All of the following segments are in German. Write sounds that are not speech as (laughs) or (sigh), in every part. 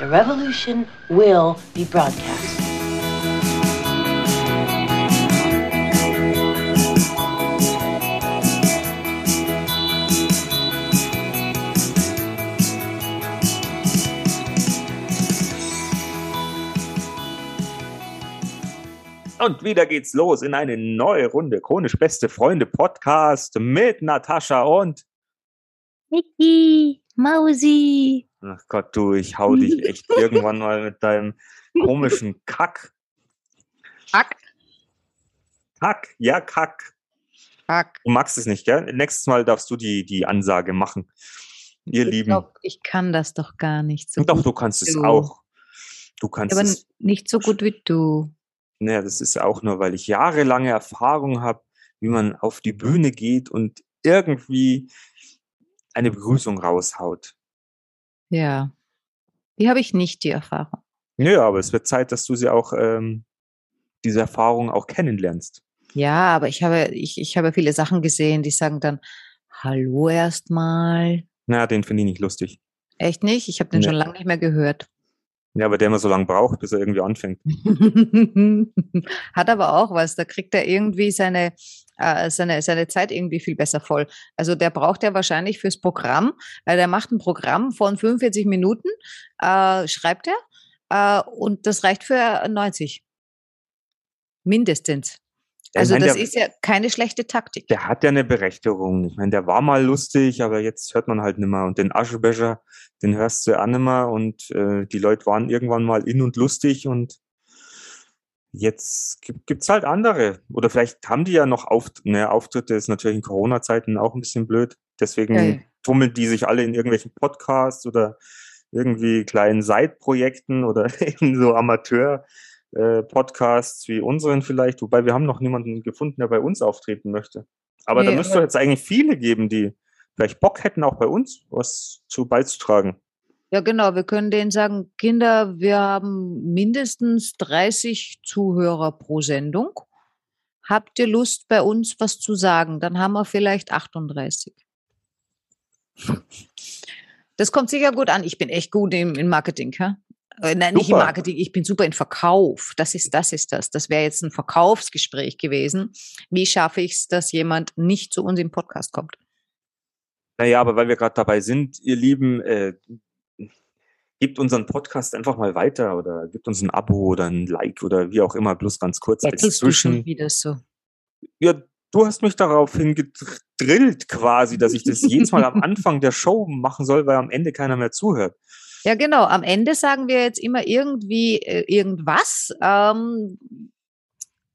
The revolution will be broadcast. Und wieder geht's los in eine neue Runde Chronisch Beste Freunde Podcast mit Natascha und Niki, Mausi. Ach Gott, du, ich hau dich echt (laughs) irgendwann mal mit deinem komischen Kack. Kack. Kack, ja, Kack. Kack. Du magst es nicht, gell? Nächstes Mal darfst du die, die Ansage machen. Ihr Ich Lieben. glaub, ich kann das doch gar nicht so Doch, gut. du kannst es du. auch. Du kannst Aber es. nicht so gut wie du. Naja, das ist auch nur, weil ich jahrelange Erfahrung habe, wie man auf die Bühne geht und irgendwie eine Begrüßung raushaut. Ja. Die habe ich nicht, die Erfahrung. Nö, aber es wird Zeit, dass du sie auch, ähm, diese Erfahrung auch kennenlernst. Ja, aber ich habe, ich, ich habe viele Sachen gesehen, die sagen dann, Hallo erstmal. Na, den finde ich nicht lustig. Echt nicht? Ich habe den Nee. schon lange nicht mehr gehört. Ja, aber der immer so lange braucht, bis er irgendwie anfängt. (laughs) Hat aber auch was. Da kriegt er irgendwie seine, äh, seine, seine Zeit irgendwie viel besser voll. Also der braucht ja wahrscheinlich fürs Programm, äh, der macht ein Programm von 45 Minuten, äh, schreibt er, äh, und das reicht für 90. Mindestens. Also mein, das der, ist ja keine schlechte Taktik. der hat ja eine Berechtigung. Ich meine, der war mal lustig, aber jetzt hört man halt nimmer. Und den Aschebecher, den hörst du ja auch nimmer. Und äh, die Leute waren irgendwann mal in und lustig und jetzt gibt, gibt's halt andere. Oder vielleicht haben die ja noch Auft ne, Auftritte, ist natürlich in Corona-Zeiten auch ein bisschen blöd. Deswegen ja. tummeln die sich alle in irgendwelchen Podcasts oder irgendwie kleinen Side-Projekten oder (laughs) in so Amateur- äh, Podcasts wie unseren vielleicht, wobei wir haben noch niemanden gefunden, der bei uns auftreten möchte. Aber da Nee, müsste aber- jetzt eigentlich viele geben, die vielleicht Bock hätten, auch bei uns was zu beizutragen. Ja, genau. Wir können denen sagen, Kinder, wir haben mindestens 30 Zuhörer pro Sendung. Habt ihr Lust, bei uns was zu sagen? Dann haben wir vielleicht 38. (laughs) Das kommt sicher gut an. Ich bin echt gut im, in Marketing, hä? Äh, Nein, nicht im Super. Marketing, ich bin super in Verkauf. Das ist, das ist das. Das wäre jetzt ein Verkaufsgespräch gewesen. Wie schaffe ich es, dass jemand nicht zu uns im Podcast kommt? Naja, aber weil wir gerade dabei sind, ihr Lieben, äh, gebt unseren Podcast einfach mal weiter oder gebt uns ein Abo oder ein Like oder wie auch immer, bloß ganz kurz als du schon Zwischen. wieder so? Ja, du hast mich daraufhin gedrillt quasi, dass ich das jedes Mal am (laughs) Anfang der Show machen soll, weil am Ende keiner mehr zuhört. Ja, genau. Am Ende sagen wir jetzt immer irgendwie äh, irgendwas, ähm,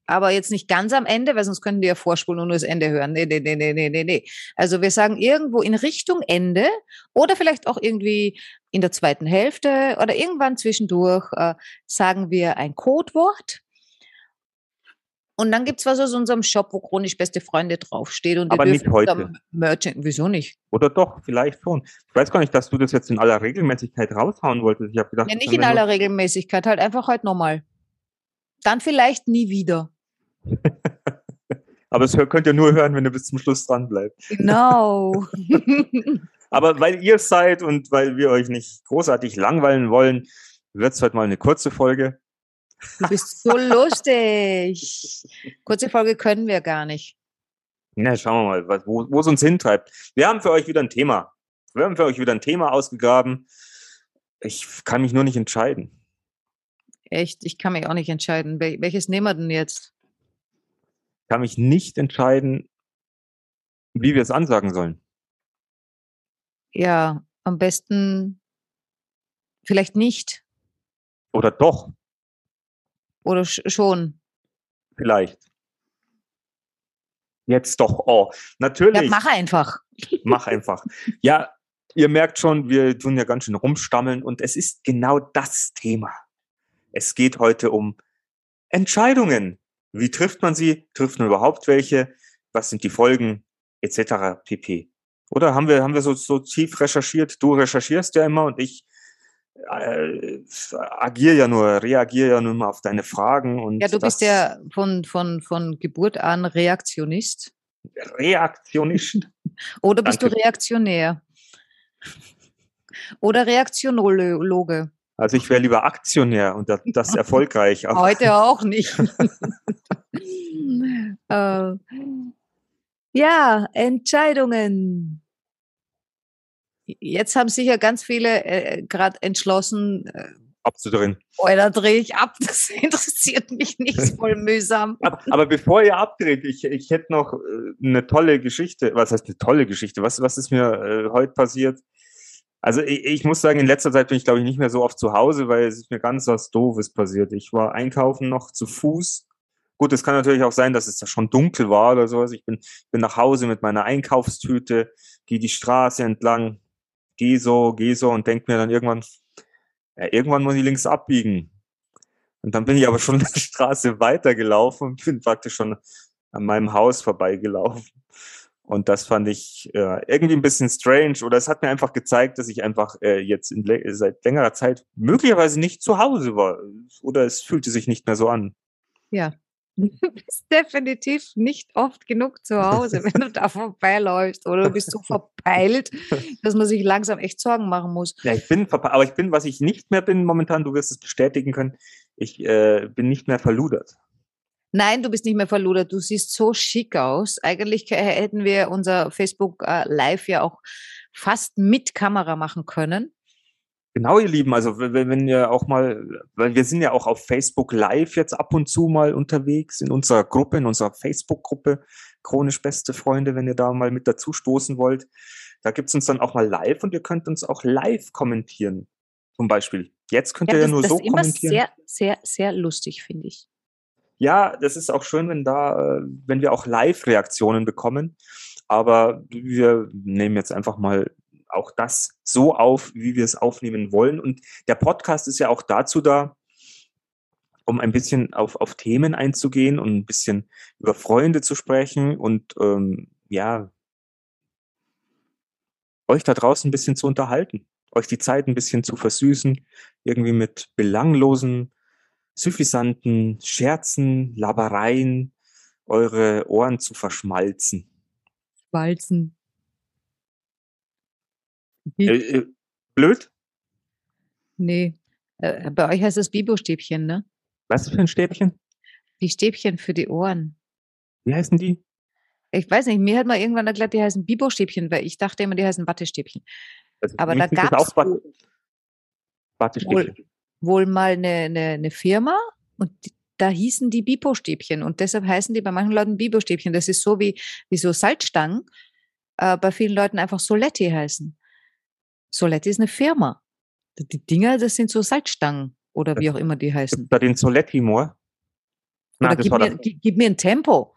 aber jetzt nicht ganz am Ende, weil sonst könnten die ja vorspulen und nur das Ende hören. Nee, nee, nee, nee, nee, nee, nee. Also wir sagen irgendwo in Richtung Ende oder vielleicht auch irgendwie in der zweiten Hälfte oder irgendwann zwischendurch äh, sagen wir ein Codewort. Und dann gibt's was aus unserem Shop, wo chronisch beste Freunde draufsteht. Und Aber nicht heute. Merchant, wieso nicht? Oder doch, vielleicht schon. Ich weiß gar nicht, dass du das jetzt in aller Regelmäßigkeit raushauen wolltest. Ich habe gedacht, Ja, nicht in aller Regelmäßigkeit, halt einfach heute nochmal. Dann vielleicht nie wieder. (laughs) Aber das könnt ihr nur hören, wenn ihr bis zum Schluss dran bleibt. Genau. (laughs) Aber weil ihr es seid und weil wir euch nicht großartig langweilen wollen, wird es heute mal eine kurze Folge. Du bist so lustig. Kurze Folge können wir gar nicht. Na, schauen wir mal, wo wo es uns hintreibt. Wir haben für euch wieder ein Thema. Wir haben für euch wieder ein Thema ausgegraben. Ich kann mich nur nicht entscheiden. Echt, ich kann mich auch nicht entscheiden. Wel welches nehmen wir denn jetzt? Ich kann mich nicht entscheiden, wie wir es ansagen sollen. Ja, am besten vielleicht nicht. Oder doch, Oder sch schon. vielleicht. Jetzt doch. Oh, Ja, natürlich. mach einfach. (laughs) Mach einfach. Ja, ihr merkt schon, wir tun ja ganz schön rumstammeln und es ist genau das Thema. Es geht heute um Entscheidungen. Wie trifft man sie? Trifft man überhaupt welche? Was sind die Folgen? Etc. pp. Oder haben wir, haben wir so, so tief recherchiert? Du recherchierst ja immer und ich äh, agiere ja nur, reagiere ja nur immer auf deine Fragen und Ja, du bist ja von, von, von Geburt an Reaktionist. reaktionisch. (laughs) Oder bist Danke. du reaktionär? Oder Reaktionologe? Also ich wäre lieber Aktionär und das, das (laughs) erfolgreich. Heute (laughs) auch nicht. äh, ja, Entscheidungen. Jetzt haben sicher ganz viele äh, gerade entschlossen, äh, abzudrehen. Da drehe ich ab, (laughs) das interessiert mich nicht, voll mühsam. (laughs) aber, aber, bevor ihr abdreht, ich, ich hätte noch äh, eine tolle Geschichte. Was heißt eine tolle Geschichte? Was, was ist mir äh, heute passiert? Also ich, ich, muss sagen, in letzter Zeit bin ich, glaube ich, nicht mehr so oft zu Hause, weil es ist mir ganz was Doofes passiert. Ich war einkaufen noch zu Fuß. Gut, es kann natürlich auch sein, dass es da schon dunkel war oder sowas. Ich bin, bin nach Hause mit meiner Einkaufstüte, gehe die Straße entlang, gehe so, gehe so und denke mir dann irgendwann, ja, irgendwann muss ich links abbiegen. Und dann bin ich aber schon (laughs) die Straße weitergelaufen und bin praktisch schon an meinem Haus vorbeigelaufen. Und das fand ich äh, irgendwie ein bisschen strange. Oder es hat mir einfach gezeigt, dass ich einfach äh, jetzt in, seit längerer Zeit möglicherweise nicht zu Hause war. Oder es fühlte sich nicht mehr so an. Ja, Du (laughs) bist definitiv nicht oft genug zu Hause, wenn du (laughs) da vorbeiläufst oder du bist so verpeilt, dass man sich langsam echt Sorgen machen muss. Ja, ich bin verpeilt, aber ich bin, was ich nicht mehr bin momentan, du wirst es bestätigen können, ich äh, bin nicht mehr verludert. Nein, du bist nicht mehr verludert. Du siehst so schick aus. Eigentlich hätten wir unser Facebook äh, Live ja auch fast mit Kamera machen können. Genau, ihr Lieben, also wenn, wenn ihr auch mal, weil wir sind ja auch auf Facebook Live jetzt ab und zu mal unterwegs in unserer Gruppe, in unserer Facebook-Gruppe, chronisch beste Freunde, wenn ihr da mal mit dazu stoßen wollt. Da gibt's uns dann auch mal live und ihr könnt uns auch live kommentieren. Zum Beispiel. Jetzt könnt ja, ihr ja nur das so kommentieren. Das ist immer sehr, sehr, sehr lustig, finde ich. Ja, das ist auch schön, wenn da, äh, wenn wir auch Live-Reaktionen bekommen. Aber wir nehmen jetzt einfach mal auch das so auf, wie wir es aufnehmen wollen. Und der Podcast ist ja auch dazu da, um ein bisschen auf, auf Themen einzugehen und ein bisschen über Freunde zu sprechen und ähm, ja, euch da draußen ein bisschen zu unterhalten, euch die Zeit ein bisschen zu versüßen, irgendwie mit belanglosen, suffisanten Scherzen, Labereien, eure Ohren zu verschmalzen. Schmalzen. Äh, äh, blöd? Nee. Äh, bei euch heißt es Bibo-Stäbchen, ne? Was für ein Stäbchen? Die Stäbchen für die Ohren. Wie heißen die? Ich weiß nicht, mir hat mal irgendwann erklärt, die heißen Bibo-Stäbchen, weil ich dachte immer, die heißen Wattestäbchen. Also Aber da gab es wohl, wohl, wohl, mal eine, eine, eine Firma und die, da hießen die Bibo-Stäbchen und deshalb heißen die bei manchen Leuten Bibo-Stäbchen. Das ist so wie, wie so Salzstangen, äh, bei vielen Leuten einfach Soletti heißen. Soletti ist eine Firma. Die Dinger, das sind so Salzstangen oder wie auch immer die heißen. Bei den Soletti Moor? Nein, gib, mir, gib, mir, ein Tempo.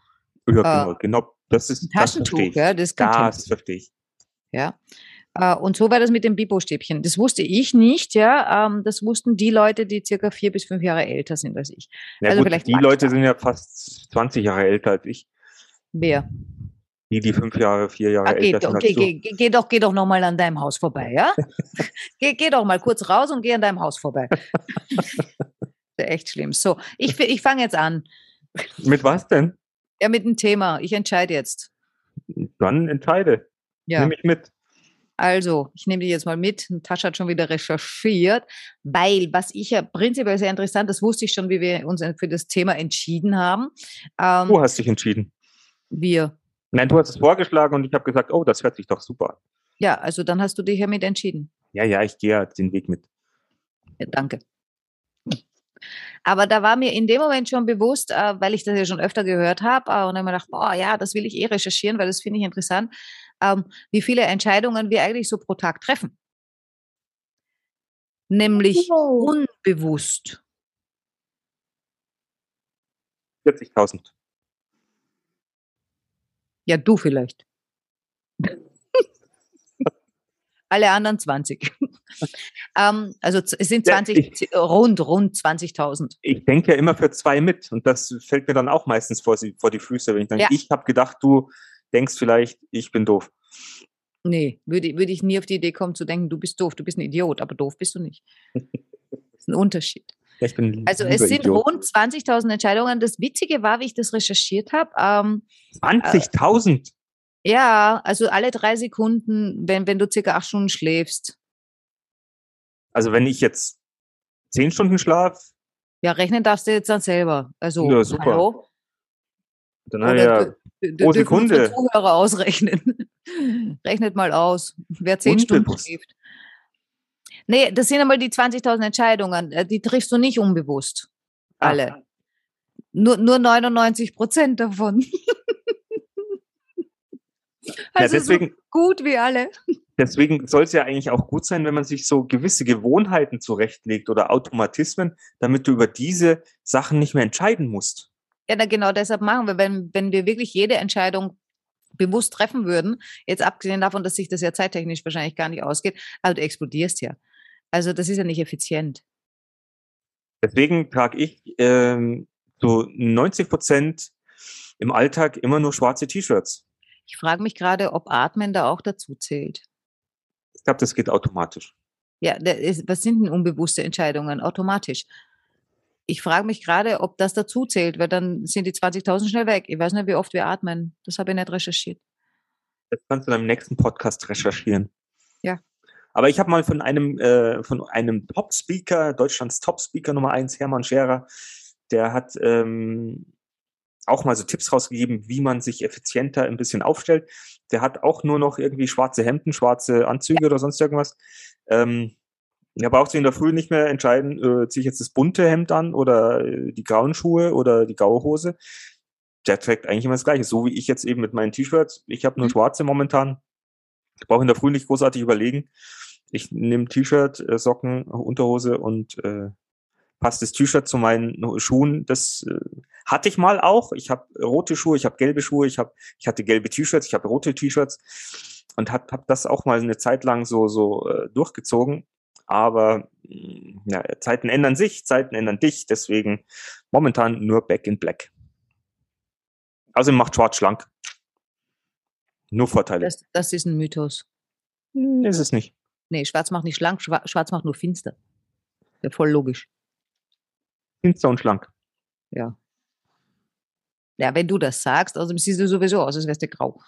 Ja, genau, äh, genau. Das ist ein Taschentuch, das ja, das, das verstehe ich. Ja. Äh, und so war das mit dem Bibo-Stäbchen. Das wusste ich nicht, ja. Ähm, das wussten die Leute, die circa vier bis fünf Jahre älter sind als ich. Ja, also gut, vielleicht die Leute sind ja fast 20 Jahre älter als ich. Wer? Die, die fünf Jahre, vier Jahre okay, älter sind. Okay, geh, geh, geh, doch, geh doch nochmal an deinem Haus vorbei, ja? (laughs) geh, geh doch mal kurz raus und geh an deinem Haus vorbei. (laughs) echt schlimm. So, ich, ich fange jetzt an. Mit was denn? Ja, mit dem Thema. Ich entscheide jetzt. Dann entscheide. Ja. Nehme ich mit. Also, ich nehme die jetzt mal mit. Tascha hat schon wieder recherchiert, weil was ich ja prinzipiell sehr interessant, das wusste ich schon, wie wir uns für das Thema entschieden haben. Ähm, du hast dich entschieden. Wir. Nein, du hast es vorgeschlagen und ich habe gesagt, oh, das hört sich doch super an. Ja, also dann hast du dich hiermit entschieden. Ja, ja, ich gehe ja den Weg mit. Ja, danke. Aber da war mir in dem Moment schon bewusst, äh, weil ich das ja schon öfter gehört habe äh, und dann habe ich mir gedacht, boah, ja, das will ich eh recherchieren, weil das finde ich interessant, ähm, wie viele Entscheidungen wir eigentlich so pro Tag treffen. Nämlich oh. unbewusst. 40.000. Ja, du vielleicht. (laughs) Alle anderen 20. (laughs) ähm, also es sind 20, ja, ich, rund, rund 20.000. Ich denke ja immer für zwei mit und das fällt mir dann auch meistens vor, vor die Füße, wenn ich denke, ja. ich habe gedacht, du denkst vielleicht, ich bin doof. Nee, würde, würde ich nie auf die Idee kommen zu denken, du bist doof, du bist ein Idiot, aber doof bist du nicht. das (laughs) ist ein Unterschied. Ja, also es sind Idiot. rund 20.000 Entscheidungen. Das Witzige war, wie ich das recherchiert habe. Ähm, 20.000? Äh, ja, also alle drei Sekunden, wenn, wenn du circa acht Stunden schläfst. Also wenn ich jetzt Zehn Stunden Schlaf? Ja, rechnen darfst du jetzt dann selber. Also, Ja, super. hallo? Dann Oder ja, pro Sekunde. Zuhörer (laughs) ausrechnen. Rechnet mal aus, wer zehn Stunden schläft. Nee, das sind einmal die 20.000 Entscheidungen. äh, Die triffst du nicht unbewusst. Alle. Nur, nur 99 Prozent davon. (laughs) ja, also deswegen, so gut wie alle. deswegen soll es ja eigentlich auch gut sein, wenn man sich so gewisse Gewohnheiten zurechtlegt oder Automatismen, damit du über diese Sachen nicht mehr entscheiden musst. Ja, na, genau deshalb machen wir, wenn, wenn wir wirklich jede Entscheidung bewusst treffen würden, jetzt abgesehen davon, dass sich das ja zeittechnisch wahrscheinlich gar nicht ausgeht, aber du explodierst ja. Also das ist ja nicht effizient. Deswegen trage ich ähm, zu 90 Prozent im Alltag immer nur schwarze T-Shirts. Ich frage mich gerade, ob Atmen da auch dazu zählt. Ich glaube, das geht automatisch. Ja, ist, was sind denn unbewusste Entscheidungen? Automatisch. Ich frage mich gerade, ob das dazu zählt, weil dann sind die 20.000 schnell weg. Ich weiß nicht, wie oft wir atmen. Das habe ich nicht recherchiert. Das kannst du in deinem nächsten Podcast recherchieren. Ja. Aber ich habe mal von einem, äh, von einem Top-Speaker, Deutschlands Top-Speaker Nummer eins, Hermann Scherer, der hat ähm, auch mal so Tipps rausgegeben, wie man sich effizienter ein bisschen aufstellt. Der hat auch nur noch irgendwie schwarze Hemden, schwarze Anzüge oder sonst irgendwas. Ähm, er braucht sich in der Früh nicht mehr entscheiden, äh, ziehe ich jetzt das bunte Hemd an oder äh, die grauen Schuhe oder die graue Hose. Der trägt eigentlich immer das Gleiche, so wie ich jetzt eben mit meinen T-Shirts. Ich habe nur Mhm. schwarze momentan. Ich brauche in der Früh nicht großartig überlegen. Ich nehme T-Shirt, äh, Socken, Unterhose und äh, passt das T-Shirt zu meinen Schuhen. Das äh, hatte ich mal auch. Ich habe rote Schuhe, ich habe gelbe Schuhe, ich habe, ich hatte gelbe T-Shirts, ich habe rote T-Shirts und habe hab das auch mal eine Zeit lang so so äh, durchgezogen. Aber mh, ja, Zeiten ändern sich, Zeiten ändern dich. Deswegen momentan nur Back in Black. Also macht Schwarz schlank. Nur Vorteile. Das, das ist ein Mythos. Ist es nicht. Nee, schwarz macht nicht schlank, schwa- schwarz macht nur finster. Ja, voll logisch. Finster und schlank. Ja. Ja, wenn du das sagst, also siehst du sowieso aus, als wärst du grau.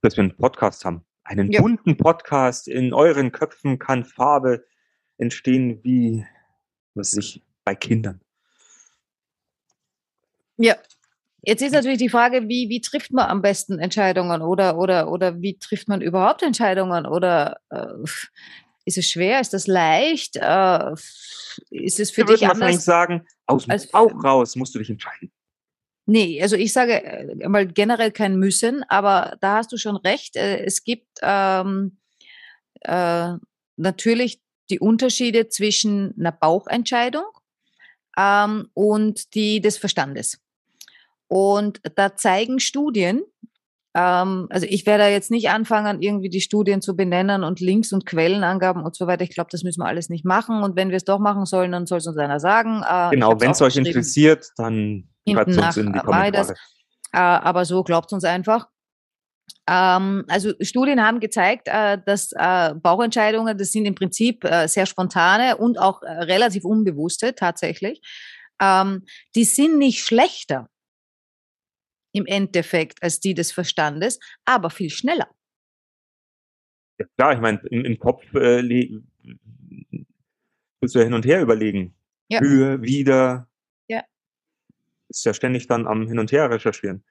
dass wir einen Podcast haben. Einen Ja. bunten Podcast. In euren Köpfen kann Farbe entstehen wie, was weiß ich, bei Kindern. Ja. Jetzt ist natürlich die Frage, wie, wie trifft man am besten Entscheidungen oder, oder, oder wie trifft man überhaupt Entscheidungen? Oder äh, ist es schwer? Ist das leicht? Äh, ist es für würden dich wahrscheinlich anders? sagen, aus dem Bauch raus musst du dich entscheiden. Nee, also ich sage äh, mal generell kein Müssen, aber da hast du schon recht. Äh, es gibt ähm, äh, natürlich die Unterschiede zwischen einer Bauchentscheidung ähm, und die des Verstandes. Und da zeigen Studien, ähm, also ich werde jetzt nicht anfangen, irgendwie die Studien zu benennen und Links und Quellenangaben und so weiter. Ich glaube, das müssen wir alles nicht machen. Und wenn wir es doch machen sollen, dann soll es uns einer sagen. Äh, Genau, wenn es euch interessiert, dann schreibt es uns in die. Kommentare. Äh, aber so glaubt uns einfach. Ähm, also Studien haben gezeigt, äh, dass äh, Bauchentscheidungen, das sind im Prinzip äh, sehr spontane und auch äh, relativ unbewusste tatsächlich. Ähm, die sind nicht schlechter im Endeffekt als die des Verstandes, aber viel schneller. Ja, klar, ich meine, im, im Kopf äh, musst du ja hin und her überlegen. Ja. Für, wieder. Ja. Ist ja ständig dann am Hin und Her recherchieren.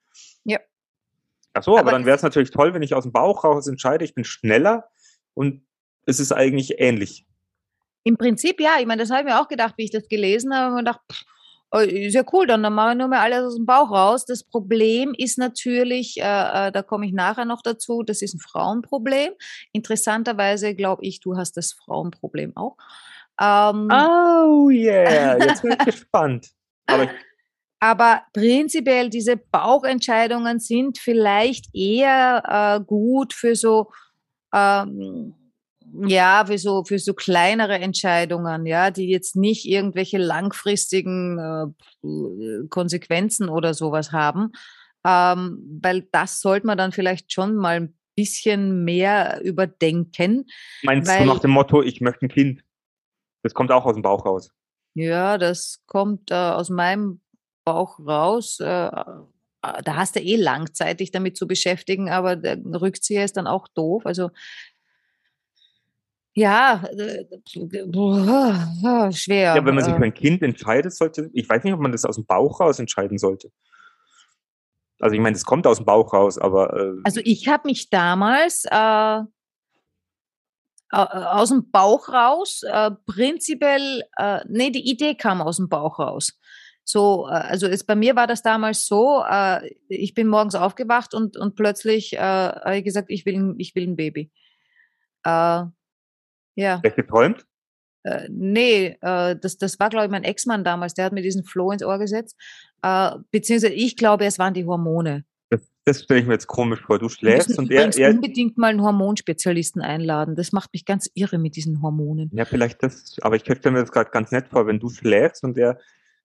Ja. Ach so, aber, Aber dann wäre es natürlich toll, wenn ich aus dem Bauch raus entscheide, ich bin schneller und es ist eigentlich ähnlich. Im Prinzip ja, ich meine, das habe ich mir auch gedacht, wie ich das gelesen habe. Und gedacht, pff, ist ja cool, dann, dann mache ich nur mehr alles aus dem Bauch raus. Das Problem ist natürlich, äh, äh, da komme ich nachher noch dazu, das ist ein Frauenproblem. Interessanterweise glaube ich, du hast das Frauenproblem auch. Ähm, Oh yeah, (laughs) jetzt bin ich gespannt. Aber Aber prinzipiell diese Bauchentscheidungen sind vielleicht eher äh, gut für so ähm, ja für so für so kleinere Entscheidungen, ja, die jetzt nicht irgendwelche langfristigen äh, Konsequenzen oder sowas haben, ähm, weil das sollte man dann vielleicht schon mal ein bisschen mehr überdenken. meinst Weil- du nach dem Motto, ich möchte ein Kind? Das kommt auch aus dem Bauch raus. Ja, das kommt äh, aus meinem Bauch raus. Äh, da hast du eh lang dich damit zu beschäftigen, aber der Rückzieher ist dann auch doof. Also Ja, äh, boah, schwer. Ja, wenn man sich Äh, für ein Kind entscheidet, sollte, ich weiß nicht, ob man das aus dem Bauch raus entscheiden sollte. Also ich meine, es kommt aus dem Bauch raus, aber äh, Also ich habe mich damals äh, au- aus dem Bauch raus, äh, prinzipiell, äh, nee, die Idee kam aus dem Bauch raus. So, äh, also es, bei mir war das damals so, äh, ich bin morgens aufgewacht und, und plötzlich äh, habe ich gesagt, ich will, ich will ein Baby. Ja, vielleicht geträumt. äh, nee, äh, das, das war, glaube ich, mein Ex-Mann damals, der hat mir diesen Floh ins Ohr gesetzt. Äh, beziehungsweise ich glaube, es waren die Hormone. Das, das stelle ich mir jetzt komisch vor. Du schläfst und er, er unbedingt mal einen Hormonspezialisten einladen. Das macht mich ganz irre mit diesen Hormonen. ja, vielleicht das, aber ich stelle mir das gerade ganz nett vor, wenn du schläfst und er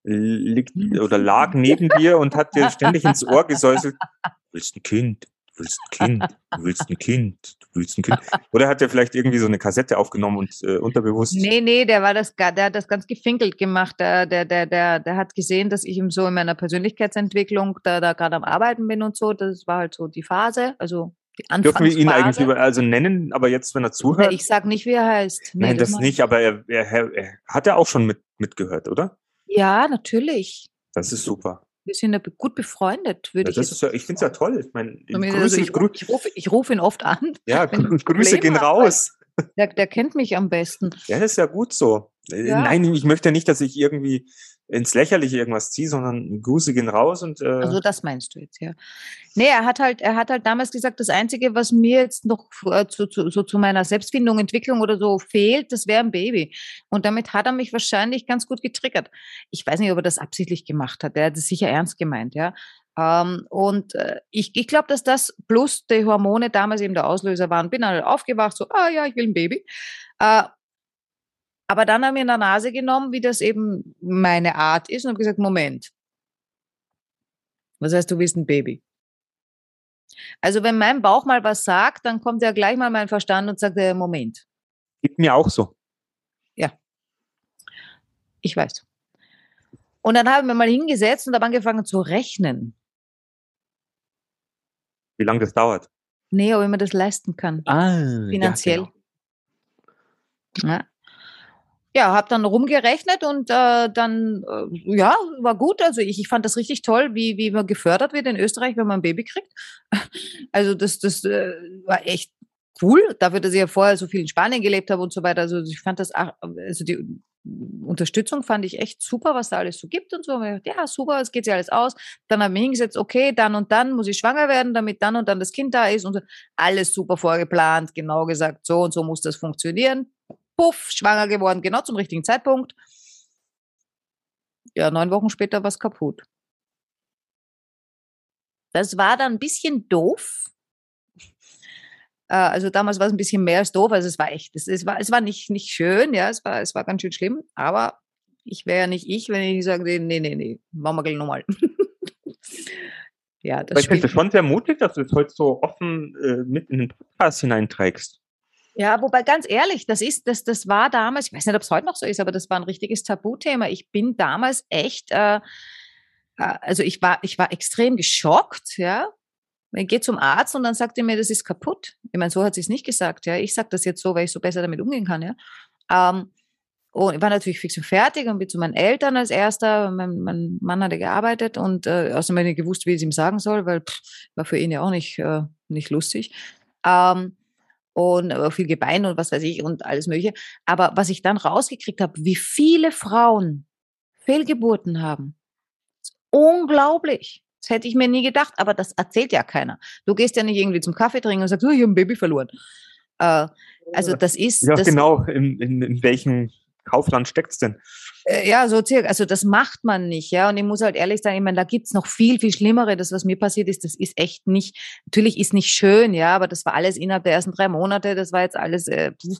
liegt oder lag neben dir und hat dir ständig ins Ohr gesäuselt, (laughs) du willst ein Kind, willst ein Kind, du willst ein Kind, du willst ein Kind. Oder hat er vielleicht irgendwie so eine Kassette aufgenommen und äh, unterbewusst Nee, nee, der war das, der hat das ganz gefinkelt gemacht. Der, der, der, der, der hat gesehen, dass ich ihm so in meiner Persönlichkeitsentwicklung da, da gerade am Arbeiten bin und so. Das war halt so die Phase, also die Dürfen wir ihn eigentlich Anfangsphase. über, also nennen, aber jetzt, wenn er zuhört? Ich sag nicht, wie er heißt. Nee, Nein, das nicht, aber er, er, er, er hat er auch schon mit, mitgehört, oder? Ja, natürlich. Das ist super. Wir sind ja gut befreundet, würde Ja, ich ist ja, ich finde es ja toll. Ich meine, sagen. Grüße, also ich, Grü ich, rufe, ich rufe ihn oft an. ja, (laughs) (laughs) Grüße gehen raus. Der, der kennt mich am besten. Ja, das ist ja gut so. Äh, Ja. Nein, ich möchte nicht, dass ich irgendwie ins Lächerliche irgendwas ziehe, sondern Grüße gehen raus und äh, Also das meinst du jetzt, ja. Nee, er hat halt, er hat halt damals gesagt, das Einzige, was mir jetzt noch äh, zu, zu, so zu meiner Selbstfindung, Entwicklung oder so fehlt, das wäre ein Baby. Und damit hat er mich wahrscheinlich ganz gut getriggert. Ich weiß nicht, ob er das absichtlich gemacht hat. Er hat es sicher ernst gemeint, ja. Ähm, und äh, ich, ich glaube, dass das plus die Hormone damals eben der Auslöser waren. Bin halt aufgewacht, so, ah ja, ich will ein Baby. Aber dann haben wir in der Nase genommen, wie das eben meine Art ist und habe gesagt, Moment, was heißt, du willst ein Baby? Also wenn mein Bauch mal was sagt, dann kommt ja gleich mal mein Verstand und sagt, äh, Moment, gibt mir auch so. ich weiß. Und dann haben wir mal hingesetzt und habe angefangen zu rechnen. Wie lange das dauert. Nee, ob ich mir das leisten kann. Ah, Finanziell. Ja, Ja, ja habe dann rumgerechnet und äh, dann, äh, ja, war gut. Also ich, ich fand das richtig toll, wie, wie man gefördert wird in Österreich, wenn man ein Baby kriegt. (laughs) Also das, das äh, war echt cool, dafür, dass ich ja vorher so viel in Spanien gelebt habe und so weiter. Also ich fand das, also die Unterstützung fand ich echt super, was da alles so gibt und so. Und ich dachte, Ja, super, es geht sich alles aus. Dann habe ich mir hingesetzt, okay, dann und dann muss ich schwanger werden, damit dann und dann das Kind da ist und so. alles super vorgeplant, genau gesagt, so und so muss das funktionieren. Puff, schwanger geworden, genau zum richtigen Zeitpunkt. Ja, neun Wochen später war es kaputt. Das war dann ein bisschen doof. Äh, Also damals war es ein bisschen mehr als doof. Also es war echt, es, es war, es war nicht, nicht schön, ja, es war, es war ganz schön schlimm, aber ich wäre ja nicht ich, wenn ich nicht sage, nee, nee, nee, machen wir gleich nochmal. (laughs) ja, Aber das ich finde es schon sehr mutig, dass du es heute so offen äh, mit in den Podcast hineinträgst. Ja, wobei ganz ehrlich, das ist, das, das war damals, ich weiß nicht, ob es heute noch so ist, aber das war ein richtiges Tabuthema. Ich bin damals echt, äh, äh, also ich war, ich war extrem geschockt, ja. Ich gehe zum Arzt und dann sagt er mir, das ist kaputt. Ich meine, so hat sie es nicht gesagt, ja. Ich sage das jetzt so, weil ich so besser damit umgehen kann, ja. Ähm, und ich war natürlich fix und fertig und bin zu meinen Eltern als erster. Mein, mein Mann hatte gearbeitet und äh, außerdem habe ich nicht gewusst, wie ich es ihm sagen soll, weil pff, war für ihn ja auch nicht, äh, nicht lustig. Ähm, und äh, viel Gebein und was weiß ich und alles Mögliche. Aber was ich dann rausgekriegt habe, wie viele Frauen Fehlgeburten haben, ist unglaublich. Das hätte ich mir nie gedacht, aber das erzählt ja keiner. Du gehst ja nicht irgendwie zum Kaffee trinken und sagst, oh, ich habe ein Baby verloren. Äh, also das ist, Ja, das, genau. In, in, in welchem Kaufland steckt's denn? äh, ja, so circa. Also das macht man nicht, ja. Und ich muss halt ehrlich sagen, ich meine, da gibt's noch viel, viel Schlimmere. Das, was mir passiert ist, das ist echt nicht, natürlich ist nicht schön, ja, aber das war alles innerhalb der ersten drei Monate, das war jetzt alles äh, pf,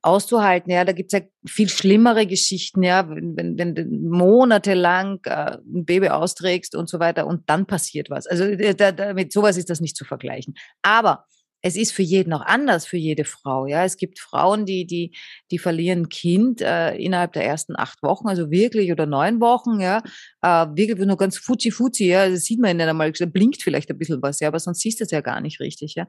auszuhalten, ja. Da gibt's ja viel schlimmere Geschichten, ja, wenn, wenn, wenn du monatelang äh, ein Baby austrägst und so weiter und dann passiert was. Also äh, da, da, mit sowas ist das nicht zu vergleichen. Aber es ist für jeden auch anders, für jede Frau. Ja, es gibt Frauen, die, die, die verlieren ein Kind äh, innerhalb der ersten acht Wochen, also wirklich oder neun Wochen, ja, äh, wirklich nur ganz fuzi fuzi, ja, das sieht man nicht einmal, da blinkt vielleicht ein bisschen was, ja, aber sonst siehst du es ja gar nicht richtig, ja.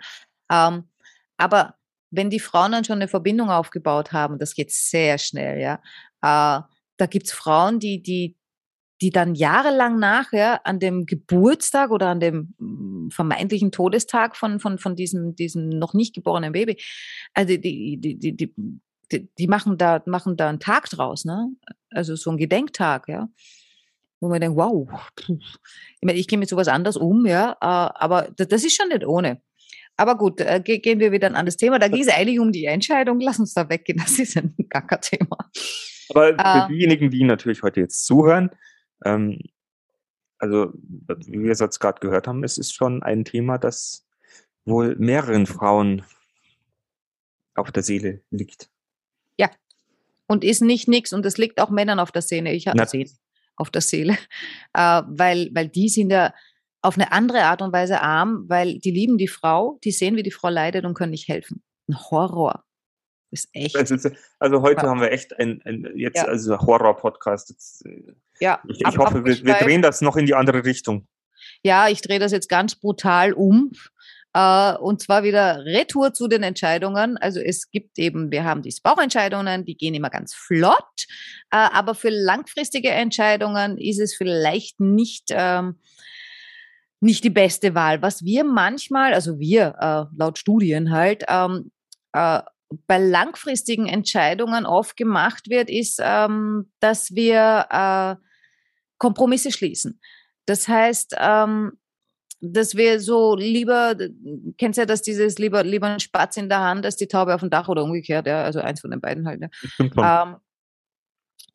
Ähm, aber wenn die Frauen dann schon eine Verbindung aufgebaut haben, das geht sehr schnell, ja. Äh, da gibt's Frauen, die, die, die dann jahrelang nachher an dem Geburtstag oder an dem mm, vermeintlichen Todestag von, von, von diesem, diesem noch nicht geborenen Baby, also die, die, die, die, die, die machen da, machen da einen Tag draus, ne? Also so ein Gedenktag, ja. Wo man denkt, wow, ich meine, ich gehe mit sowas anders um, ja, äh, aber das ist schon nicht ohne. Aber gut, äh, gehen wir wieder an das Thema. Da ging es eigentlich um die Entscheidung. (laughs) Lass uns da weggehen. Das ist ein (laughs) gar kein Thema. Aber für äh, diejenigen, die natürlich heute jetzt zuhören, ähm, also wie wir es jetzt gerade gehört haben, es ist schon ein Thema, das wohl mehreren Frauen auf der Seele liegt. Ja, und ist nicht nix und es liegt auch Männern auf der Seele. Ich habe auf der Seele, (laughs) äh, weil, weil die sind ja auf eine andere Art und Weise arm, weil die lieben die Frau, die sehen, wie die Frau leidet und können nicht helfen. Ein Horror. Ist echt. Also, also heute ja. haben wir echt ein, ein jetzt ja. also Horror-Podcast. Äh, ja. Ich, ich hoffe, wir, wir drehen das noch in die andere Richtung. Ja, ich drehe das jetzt ganz brutal um. Uh, und zwar wieder Retour zu den Entscheidungen. Also es gibt eben, wir haben die Bauchentscheidungen, die gehen immer ganz flott, uh, aber für langfristige Entscheidungen ist es vielleicht nicht, ähm, nicht die beste Wahl. Was wir manchmal, also wir äh, laut Studien halt, ähm, äh, bei langfristigen Entscheidungen oft gemacht wird, ist, ähm, dass wir äh, Kompromisse schließen. Das heißt, ähm, dass wir so lieber, kennst ja, dass dieses lieber, lieber ein Spatz in der Hand als die Taube auf dem Dach oder umgekehrt, ja, also eins von den beiden halt. Ja. (laughs) Ähm,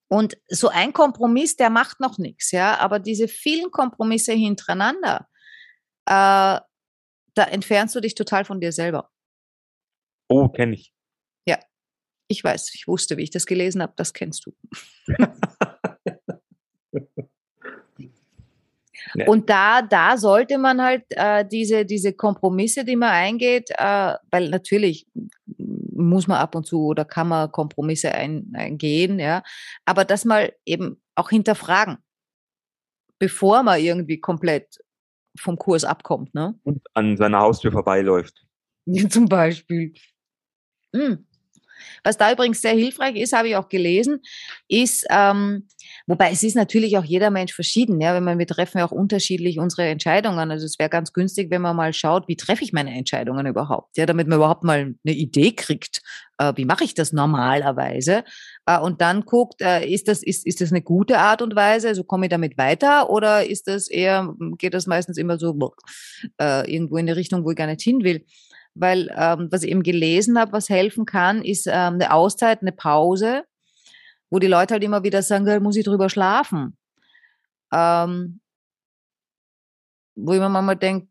und so ein Kompromiss, der macht noch nichts, ja, aber diese vielen Kompromisse hintereinander, äh, da entfernst du dich total von dir selber. Oh, kenne ich. Ich weiß, ich wusste, wie ich das gelesen habe, das kennst du. (laughs) ja. Und da, da sollte man halt äh, diese, diese Kompromisse, die man eingeht, äh, weil natürlich muss man ab und zu oder kann man Kompromisse ein, eingehen, ja, aber das mal eben auch hinterfragen, bevor man irgendwie komplett vom Kurs abkommt. Ne? Und an seiner Haustür vorbeiläuft. (laughs) Zum Beispiel. Hm. Was da übrigens sehr hilfreich ist, habe ich auch gelesen, ist, ähm, wobei es ist natürlich auch jeder Mensch verschieden. Ja, wenn man, wir treffen ja auch unterschiedlich unsere Entscheidungen. Also es wäre ganz günstig, wenn man mal schaut, wie treffe ich meine Entscheidungen überhaupt? Ja, damit man überhaupt mal eine Idee kriegt, äh, wie mache ich das normalerweise? Äh, und dann guckt, äh, ist das, ist, ist das eine gute Art und Weise? Also komme ich damit weiter oder ist das eher, geht das meistens immer so äh, irgendwo in eine Richtung, wo ich gar nicht hin will? Weil ähm, was ich eben gelesen habe, was helfen kann, ist ähm, eine Auszeit, eine Pause, wo die Leute halt immer wieder sagen, muss ich drüber schlafen. Ähm, wo ich mir manchmal denke,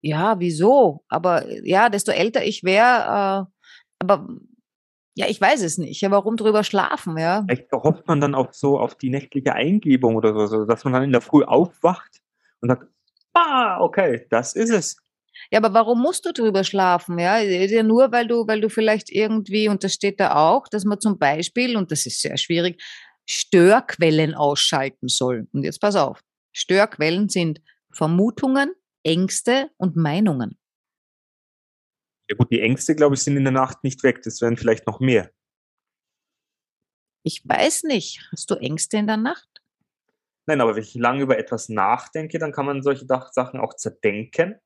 ja, wieso? Aber ja, desto älter ich wäre, äh, aber ja, ich weiß es nicht. Ja, warum drüber schlafen, ja? Vielleicht hofft man dann auch so auf die nächtliche Eingebung oder so, dass man dann in der Früh aufwacht und sagt, ah, okay, das ist es. Ja, aber warum musst du drüber schlafen? Ja, ja nur weil du, weil du vielleicht irgendwie, und das steht da auch, dass man zum Beispiel, und das ist sehr schwierig, Störquellen ausschalten soll. Und jetzt pass auf. Störquellen sind Vermutungen, Ängste und Meinungen. Ja gut, die Ängste, glaube ich, sind in der Nacht nicht weg. Das werden vielleicht noch mehr. Ich weiß nicht. Hast du Ängste in der Nacht? Nein, aber wenn ich lange über etwas nachdenke, dann kann man solche Sachen auch zerdenken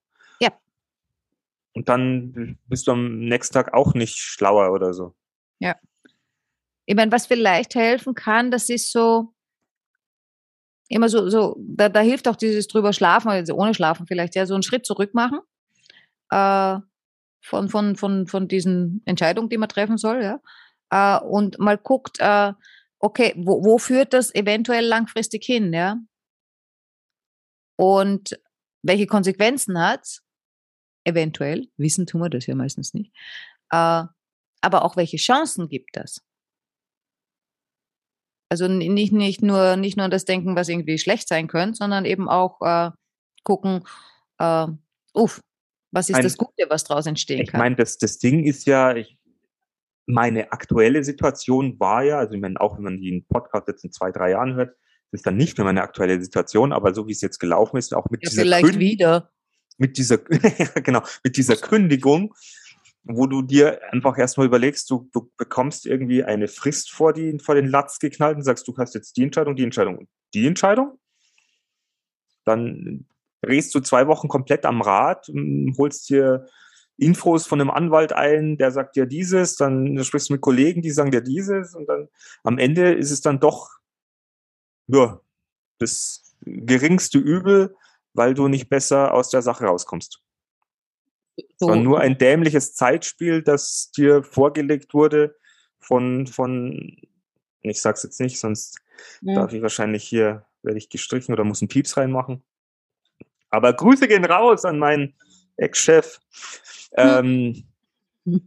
und dann bist du am nächsten Tag auch nicht schlauer oder so. Ja. Ich meine, was vielleicht helfen kann, das ist so, immer so, so da, da hilft auch dieses drüber schlafen, also ohne schlafen vielleicht, ja, so einen Schritt zurück machen äh, von, von, von, von diesen Entscheidungen, die man treffen soll, ja. Äh, und mal guckt, äh, okay, wo, wo führt das eventuell langfristig hin, ja? Und welche Konsequenzen hat es? Eventuell, wissen tun wir das ja meistens nicht, äh, aber auch welche Chancen gibt das? Also nicht, nicht, nur, nicht nur das Denken, was irgendwie schlecht sein könnte, sondern eben auch äh, gucken, äh, uff, was ist ein, das Gute, was daraus entstehen ich kann. Ich meine, das, das Ding ist ja, ich, meine aktuelle Situation war ja, also ich meine, auch wenn man den Podcast jetzt in zwei, drei Jahren hört, ist dann nicht mehr meine aktuelle Situation, aber so wie es jetzt gelaufen ist, auch mit ja, dieser vielleicht Kün wieder mit dieser, (laughs) genau, mit dieser Kündigung wo du dir einfach erstmal überlegst, du, du bekommst irgendwie eine Frist vor, die, vor den Latz geknallt und sagst, du hast jetzt die Entscheidung, die Entscheidung und die Entscheidung. Dann drehst du zwei Wochen komplett am Rad, holst dir Infos von einem Anwalt ein, der sagt dir dieses, dann sprichst du mit Kollegen, die sagen dir dieses und dann am Ende ist es dann doch ja, das geringste Übel, weil du nicht besser aus der Sache rauskommst. So. Sondern nur ein dämliches Zeitspiel, das dir vorgelegt wurde von, von, ich sag's jetzt nicht, sonst ja. darf ich wahrscheinlich hier, werde ich gestrichen oder muss einen Pieps reinmachen. Aber Grüße gehen raus an meinen Ex-Chef. (laughs) Ähm, ich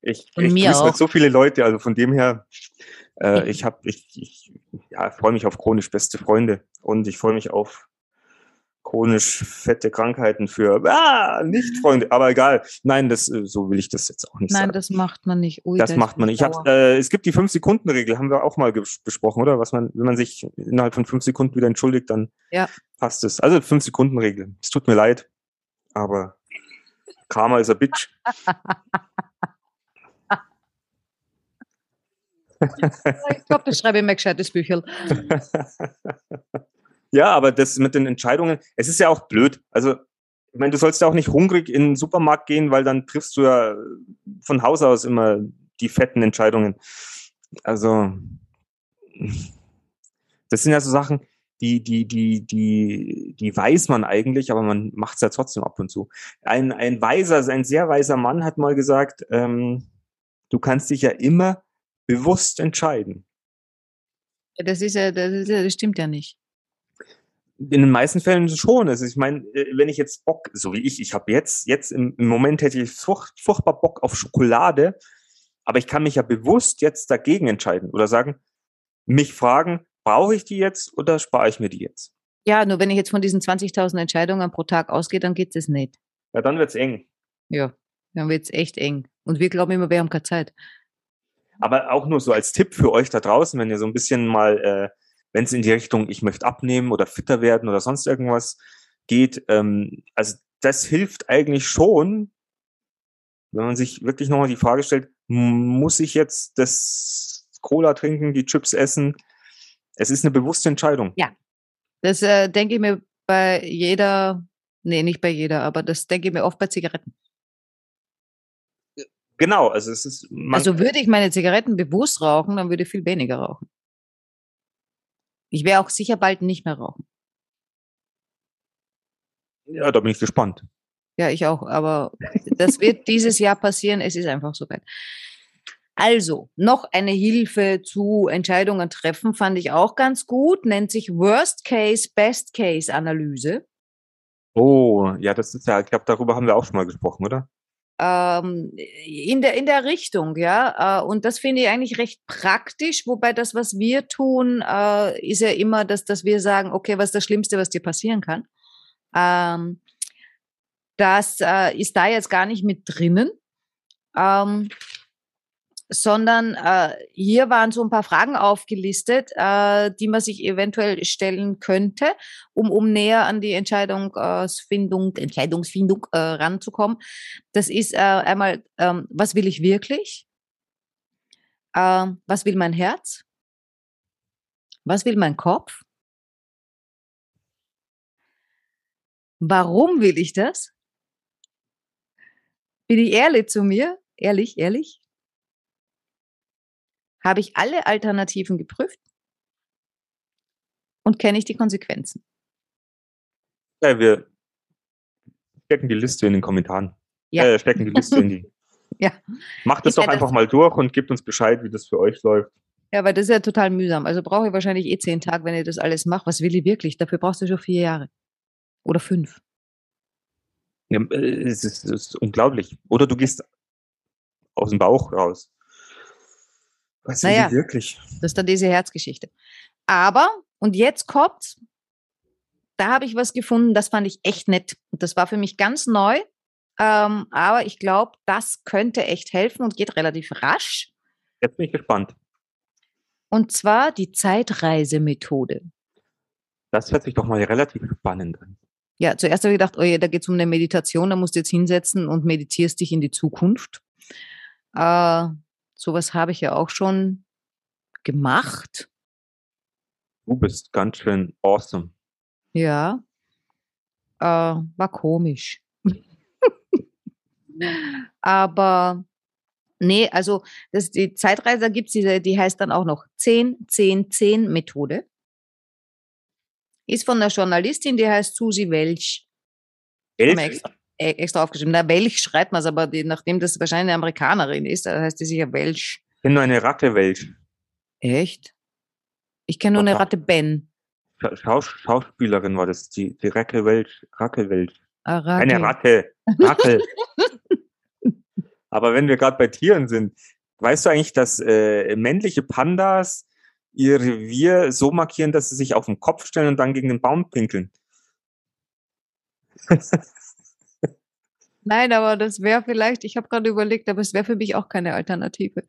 ich grüße mit so viele Leute, also von dem her, äh, (laughs) ich habe, ich, ich ja, freue mich auf chronisch beste Freunde und ich freue mich auf chronisch fette Krankheiten für ah, Nicht-Freunde, aber egal. Nein, das, äh, so will ich das jetzt auch nicht Nein, sagen. das macht man nicht. Ui, das macht man nicht. Ich hab, äh, es gibt die 5-Sekunden-Regel, haben wir auch mal besprochen, oder? Was man, wenn man sich innerhalb von 5 Sekunden wieder entschuldigt, dann ja. passt es. Also 5-Sekunden-Regel. Es tut mir leid, aber Karma ist a bitch. (laughs) ich glaube, das schreibe ich mir gescheites Büchel. (laughs) Ja, aber das mit den Entscheidungen, es ist ja auch blöd. Also, ich meine, du sollst ja auch nicht hungrig in den Supermarkt gehen, weil dann triffst du ja von Haus aus immer die fetten Entscheidungen. Also, das sind ja so Sachen, die, die, die, die, die weiß man eigentlich, aber man macht es ja trotzdem ab und zu. Ein, ein weiser, ein sehr weiser Mann hat mal gesagt, ähm, du kannst dich ja immer bewusst entscheiden. Das ist ja, das, ist ja, das stimmt ja nicht in den meisten Fällen schon. Also ich meine, äh, wenn ich jetzt Bock, so wie ich, ich habe jetzt, jetzt im, im, Moment hätte ich furch, furchtbar Bock auf Schokolade, aber ich kann mich ja bewusst jetzt dagegen entscheiden oder sagen, mich fragen, brauche ich die jetzt oder spare ich mir die jetzt? Ja, nur wenn ich jetzt von diesen 20.000 Entscheidungen pro Tag ausgehe, dann geht es nicht. Ja, dann wird's eng. Ja, dann wird's echt eng. Und wir glauben immer, wir haben keine Zeit. Aber auch nur so als Tipp für euch da draußen, wenn ihr so ein bisschen mal äh, wenn es in die Richtung, ich möchte abnehmen oder fitter werden oder sonst irgendwas geht. Ähm, also das hilft eigentlich schon, wenn man sich wirklich nochmal die Frage stellt, muss ich jetzt das Cola trinken, die Chips essen? Es ist eine bewusste Entscheidung. Ja, das äh, denke ich mir bei jeder, nee, nicht bei jeder, aber das denke ich mir oft bei Zigaretten. Genau, also es ist. also würde ich meine Zigaretten bewusst rauchen, dann würde ich viel weniger rauchen. Ich werde auch sicher bald nicht mehr rauchen. Ja, da bin ich gespannt. Ja, ich auch, aber das wird (laughs) dieses Jahr passieren. Es ist einfach so weit. Also, noch eine Hilfe zu Entscheidungen treffen fand ich auch ganz gut, nennt sich Worst Case, Best Case Analyse. Oh, ja, das ist ja, ich glaube, darüber haben wir auch schon mal gesprochen, oder? Ähm, in, der, in der Richtung, ja. Äh, und das finde ich eigentlich recht praktisch, wobei das, was wir tun, äh, ist ja immer, dass, dass wir sagen, okay, was ist das Schlimmste, was dir passieren kann? Ähm, das äh, ist da jetzt gar nicht mit drinnen. Ähm, sondern äh, hier waren so ein paar Fragen aufgelistet, äh, die man sich eventuell stellen könnte, um, um näher an die Entscheidungsfindung, Entscheidungsfindung äh, ranzukommen. Das ist äh, einmal, ähm, was will ich wirklich? Ähm, was will mein Herz? Was will mein Kopf? Warum will ich das? Bin ich ehrlich zu mir? Ehrlich, ehrlich? Habe ich alle Alternativen geprüft? Und kenne ich die Konsequenzen? Ja, wir stecken die Liste in den Kommentaren. Ja. Äh, stecken die Liste in die. (laughs) ja. Macht es doch einfach das mal durch und gebt uns Bescheid, wie das für euch läuft. Ja, weil das ist ja total mühsam. Also brauche ich wahrscheinlich eh zehn Tage, wenn ihr das alles macht. Was will ich wirklich? Dafür brauchst du schon vier Jahre. Oder fünf. Ja, äh, es, ist, es ist unglaublich. Oder du gehst aus dem Bauch raus. Was naja, wirklich? Das ist dann diese Herzgeschichte. Aber, und jetzt kommt, da habe ich was gefunden, das fand ich echt nett. Und das war für mich ganz neu. Ähm, aber ich glaube, das könnte echt helfen und geht relativ rasch. Jetzt bin ich gespannt. Und zwar die Zeitreisemethode. Das hört sich doch mal relativ spannend an. Ja, zuerst habe ich gedacht, oh ja, da geht es um eine Meditation, da musst du jetzt hinsetzen und meditierst dich in die Zukunft. Äh, sowas habe ich ja auch schon gemacht. Du bist ganz schön awesome. Ja. Äh, war komisch. (laughs) Aber nee, also das, die Zeitreiser gibt es diese, die heißt dann auch noch 10-10-10-Methode. Ist von einer Journalistin, die heißt Susi Welch. Elf? Extra, äh, extra aufgeschrieben. Na, Welch schreibt man es, aber die, nachdem das wahrscheinlich eine Amerikanerin ist, heißt die sicher Welch. Ich bin nur eine Rattewelt. Echt? Ich kenne nur eine Aha. Ratte Ben. Scha- Schaus Schauspielerin war das, die, die Rackelwelt. Rackelwelt. Ah, Ratte. Eine Ratte. Rackel. Aber wenn wir gerade bei Tieren sind, weißt du eigentlich, dass äh, männliche Pandas ihr Revier so markieren, dass sie sich auf den Kopf stellen und dann gegen den Baum pinkeln? (laughs) Nein, aber das wäre vielleicht, ich habe gerade überlegt, aber es wäre für mich auch keine Alternative.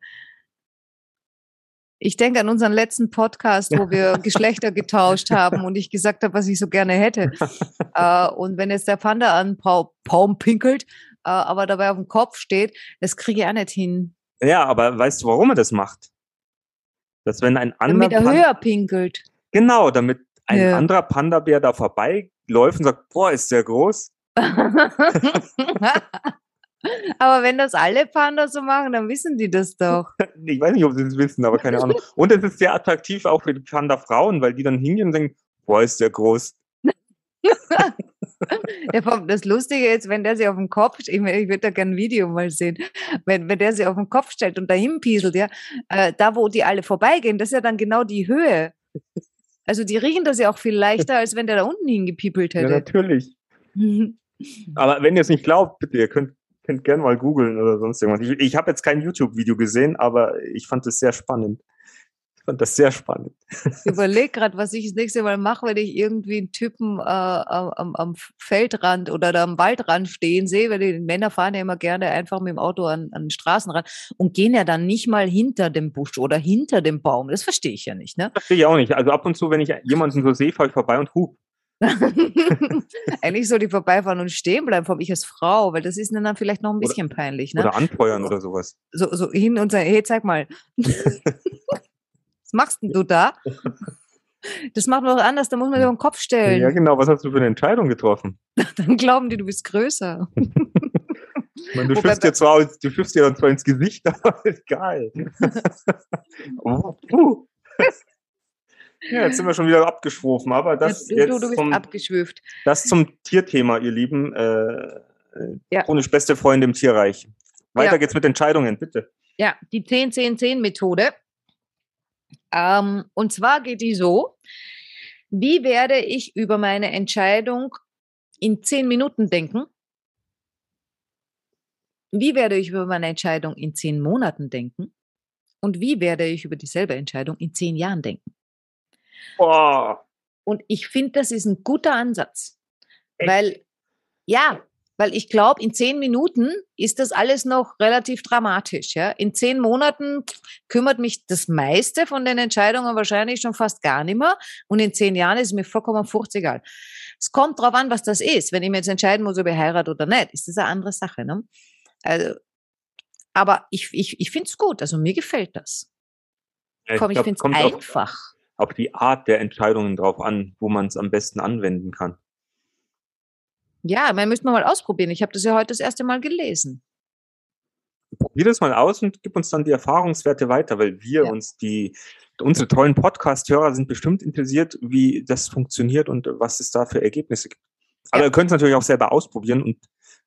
Ich denke an unseren letzten Podcast, wo wir (laughs) Geschlechter getauscht haben und ich gesagt habe, was ich so gerne hätte. (laughs) äh, und wenn jetzt der Panda an Pau- Baum pinkelt, äh, aber dabei auf dem Kopf steht, das kriege ich auch nicht hin. Ja, aber weißt du, warum er das macht? Dass wenn ein Damit anderer er Pan- höher pinkelt. genau, damit ein Ja. anderer Panda-Bär da vorbeiläuft und sagt, boah, ist der groß. (laughs) aber wenn das alle Pandas so machen, dann wissen die das doch. (laughs) Ich weiß nicht, ob sie das wissen, aber keine Ahnung. Und es ist sehr attraktiv auch für die Panda-Frauen, weil die dann hingehen und denken, boah, ist der groß. (laughs) Das Lustige ist, wenn der sich auf den Kopf, ich, ich würde da gerne ein Video mal sehen, wenn, wenn der sich auf den Kopf stellt und dahin pieselt, ja, äh, da wo die alle vorbeigehen, das ist ja dann genau die Höhe. Also die riechen das ja auch viel leichter, als wenn der da unten hingepiepelt Ja, hätte. natürlich. Aber wenn ihr es nicht glaubt, bitte, ihr könnt, könnt gerne mal googeln oder sonst irgendwas. Ich, ich habe jetzt kein YouTube-Video gesehen, aber ich fand es sehr spannend. Ich fand das sehr spannend. Ich überlege gerade, was ich das nächste Mal mache, wenn ich irgendwie einen Typen äh, am, am- Feldrand oder da am Waldrand stehen sehe, weil die Männer fahren ja immer gerne einfach mit dem Auto an, an den Straßenrand und gehen ja dann nicht mal hinter dem Busch oder hinter dem Baum. Das verstehe ich ja nicht, ne? Verstehe ich auch nicht. Also ab und zu, wenn ich jemanden so sehe, fahre ich vorbei und hub. (laughs) Eigentlich soll die vorbeifahren und stehen bleiben, vor allem ich als Frau, weil das ist dann vielleicht noch ein Oder- bisschen peinlich, ne? Oder anfeuern oder sowas. So, so hin und sagen, hey, zeig mal. (laughs) Was machst denn du da? Das macht man doch anders, da muss man sich auf den Kopf stellen. Ja, genau. Was hast du für eine Entscheidung getroffen? (laughs) Dann glauben die, du bist größer. Meine, du schiffst dir zwar, du dir dann zwar ins Gesicht, aber egal. oh. Ja, jetzt sind wir schon wieder abgeschwofen, aber das du, jetzt du, bist zum, abgeschwüft. das zum Tierthema, ihr Lieben. Äh, Ja. Chronisch beste Freunde im Tierreich. Weiter Ja. geht's mit Entscheidungen, bitte. Ja, die 10-10-10-Methode. Ähm, und zwar geht die so, wie werde ich über meine Entscheidung in 10 Minuten denken? Wie werde ich über meine Entscheidung in 10 Monaten denken? Und wie werde ich über dieselbe Entscheidung in 10 Jahren denken? Boah. Und ich finde, das ist ein guter Ansatz. Echt? Weil, ja, weil ich glaube, in zehn Minuten ist das alles noch relativ dramatisch. Ja? In zehn Monaten kümmert mich das meiste von den Entscheidungen wahrscheinlich schon fast gar nicht mehr. Und in zehn Jahren ist es mir vollkommen furcht egal. Es kommt drauf an, was das ist. Wenn ich mir jetzt entscheiden muss, ob ich heirate oder nicht, ist das eine andere Sache. Ne? Also, aber ich, ich, ich finde es gut. Also mir gefällt das. Ja, Komm, ich glaub, finde es einfach. Auf die Art der Entscheidungen drauf an, wo man es am besten anwenden kann. Ja, man müsste mal ausprobieren. Ich habe das ja heute das erste Mal gelesen. Probier das mal aus und gib uns dann die Erfahrungswerte weiter, weil wir Ja. uns die, unsere tollen Podcast-Hörer sind bestimmt interessiert, wie das funktioniert und was es da für Ergebnisse gibt. Aber Ja. ihr könnt es natürlich auch selber ausprobieren und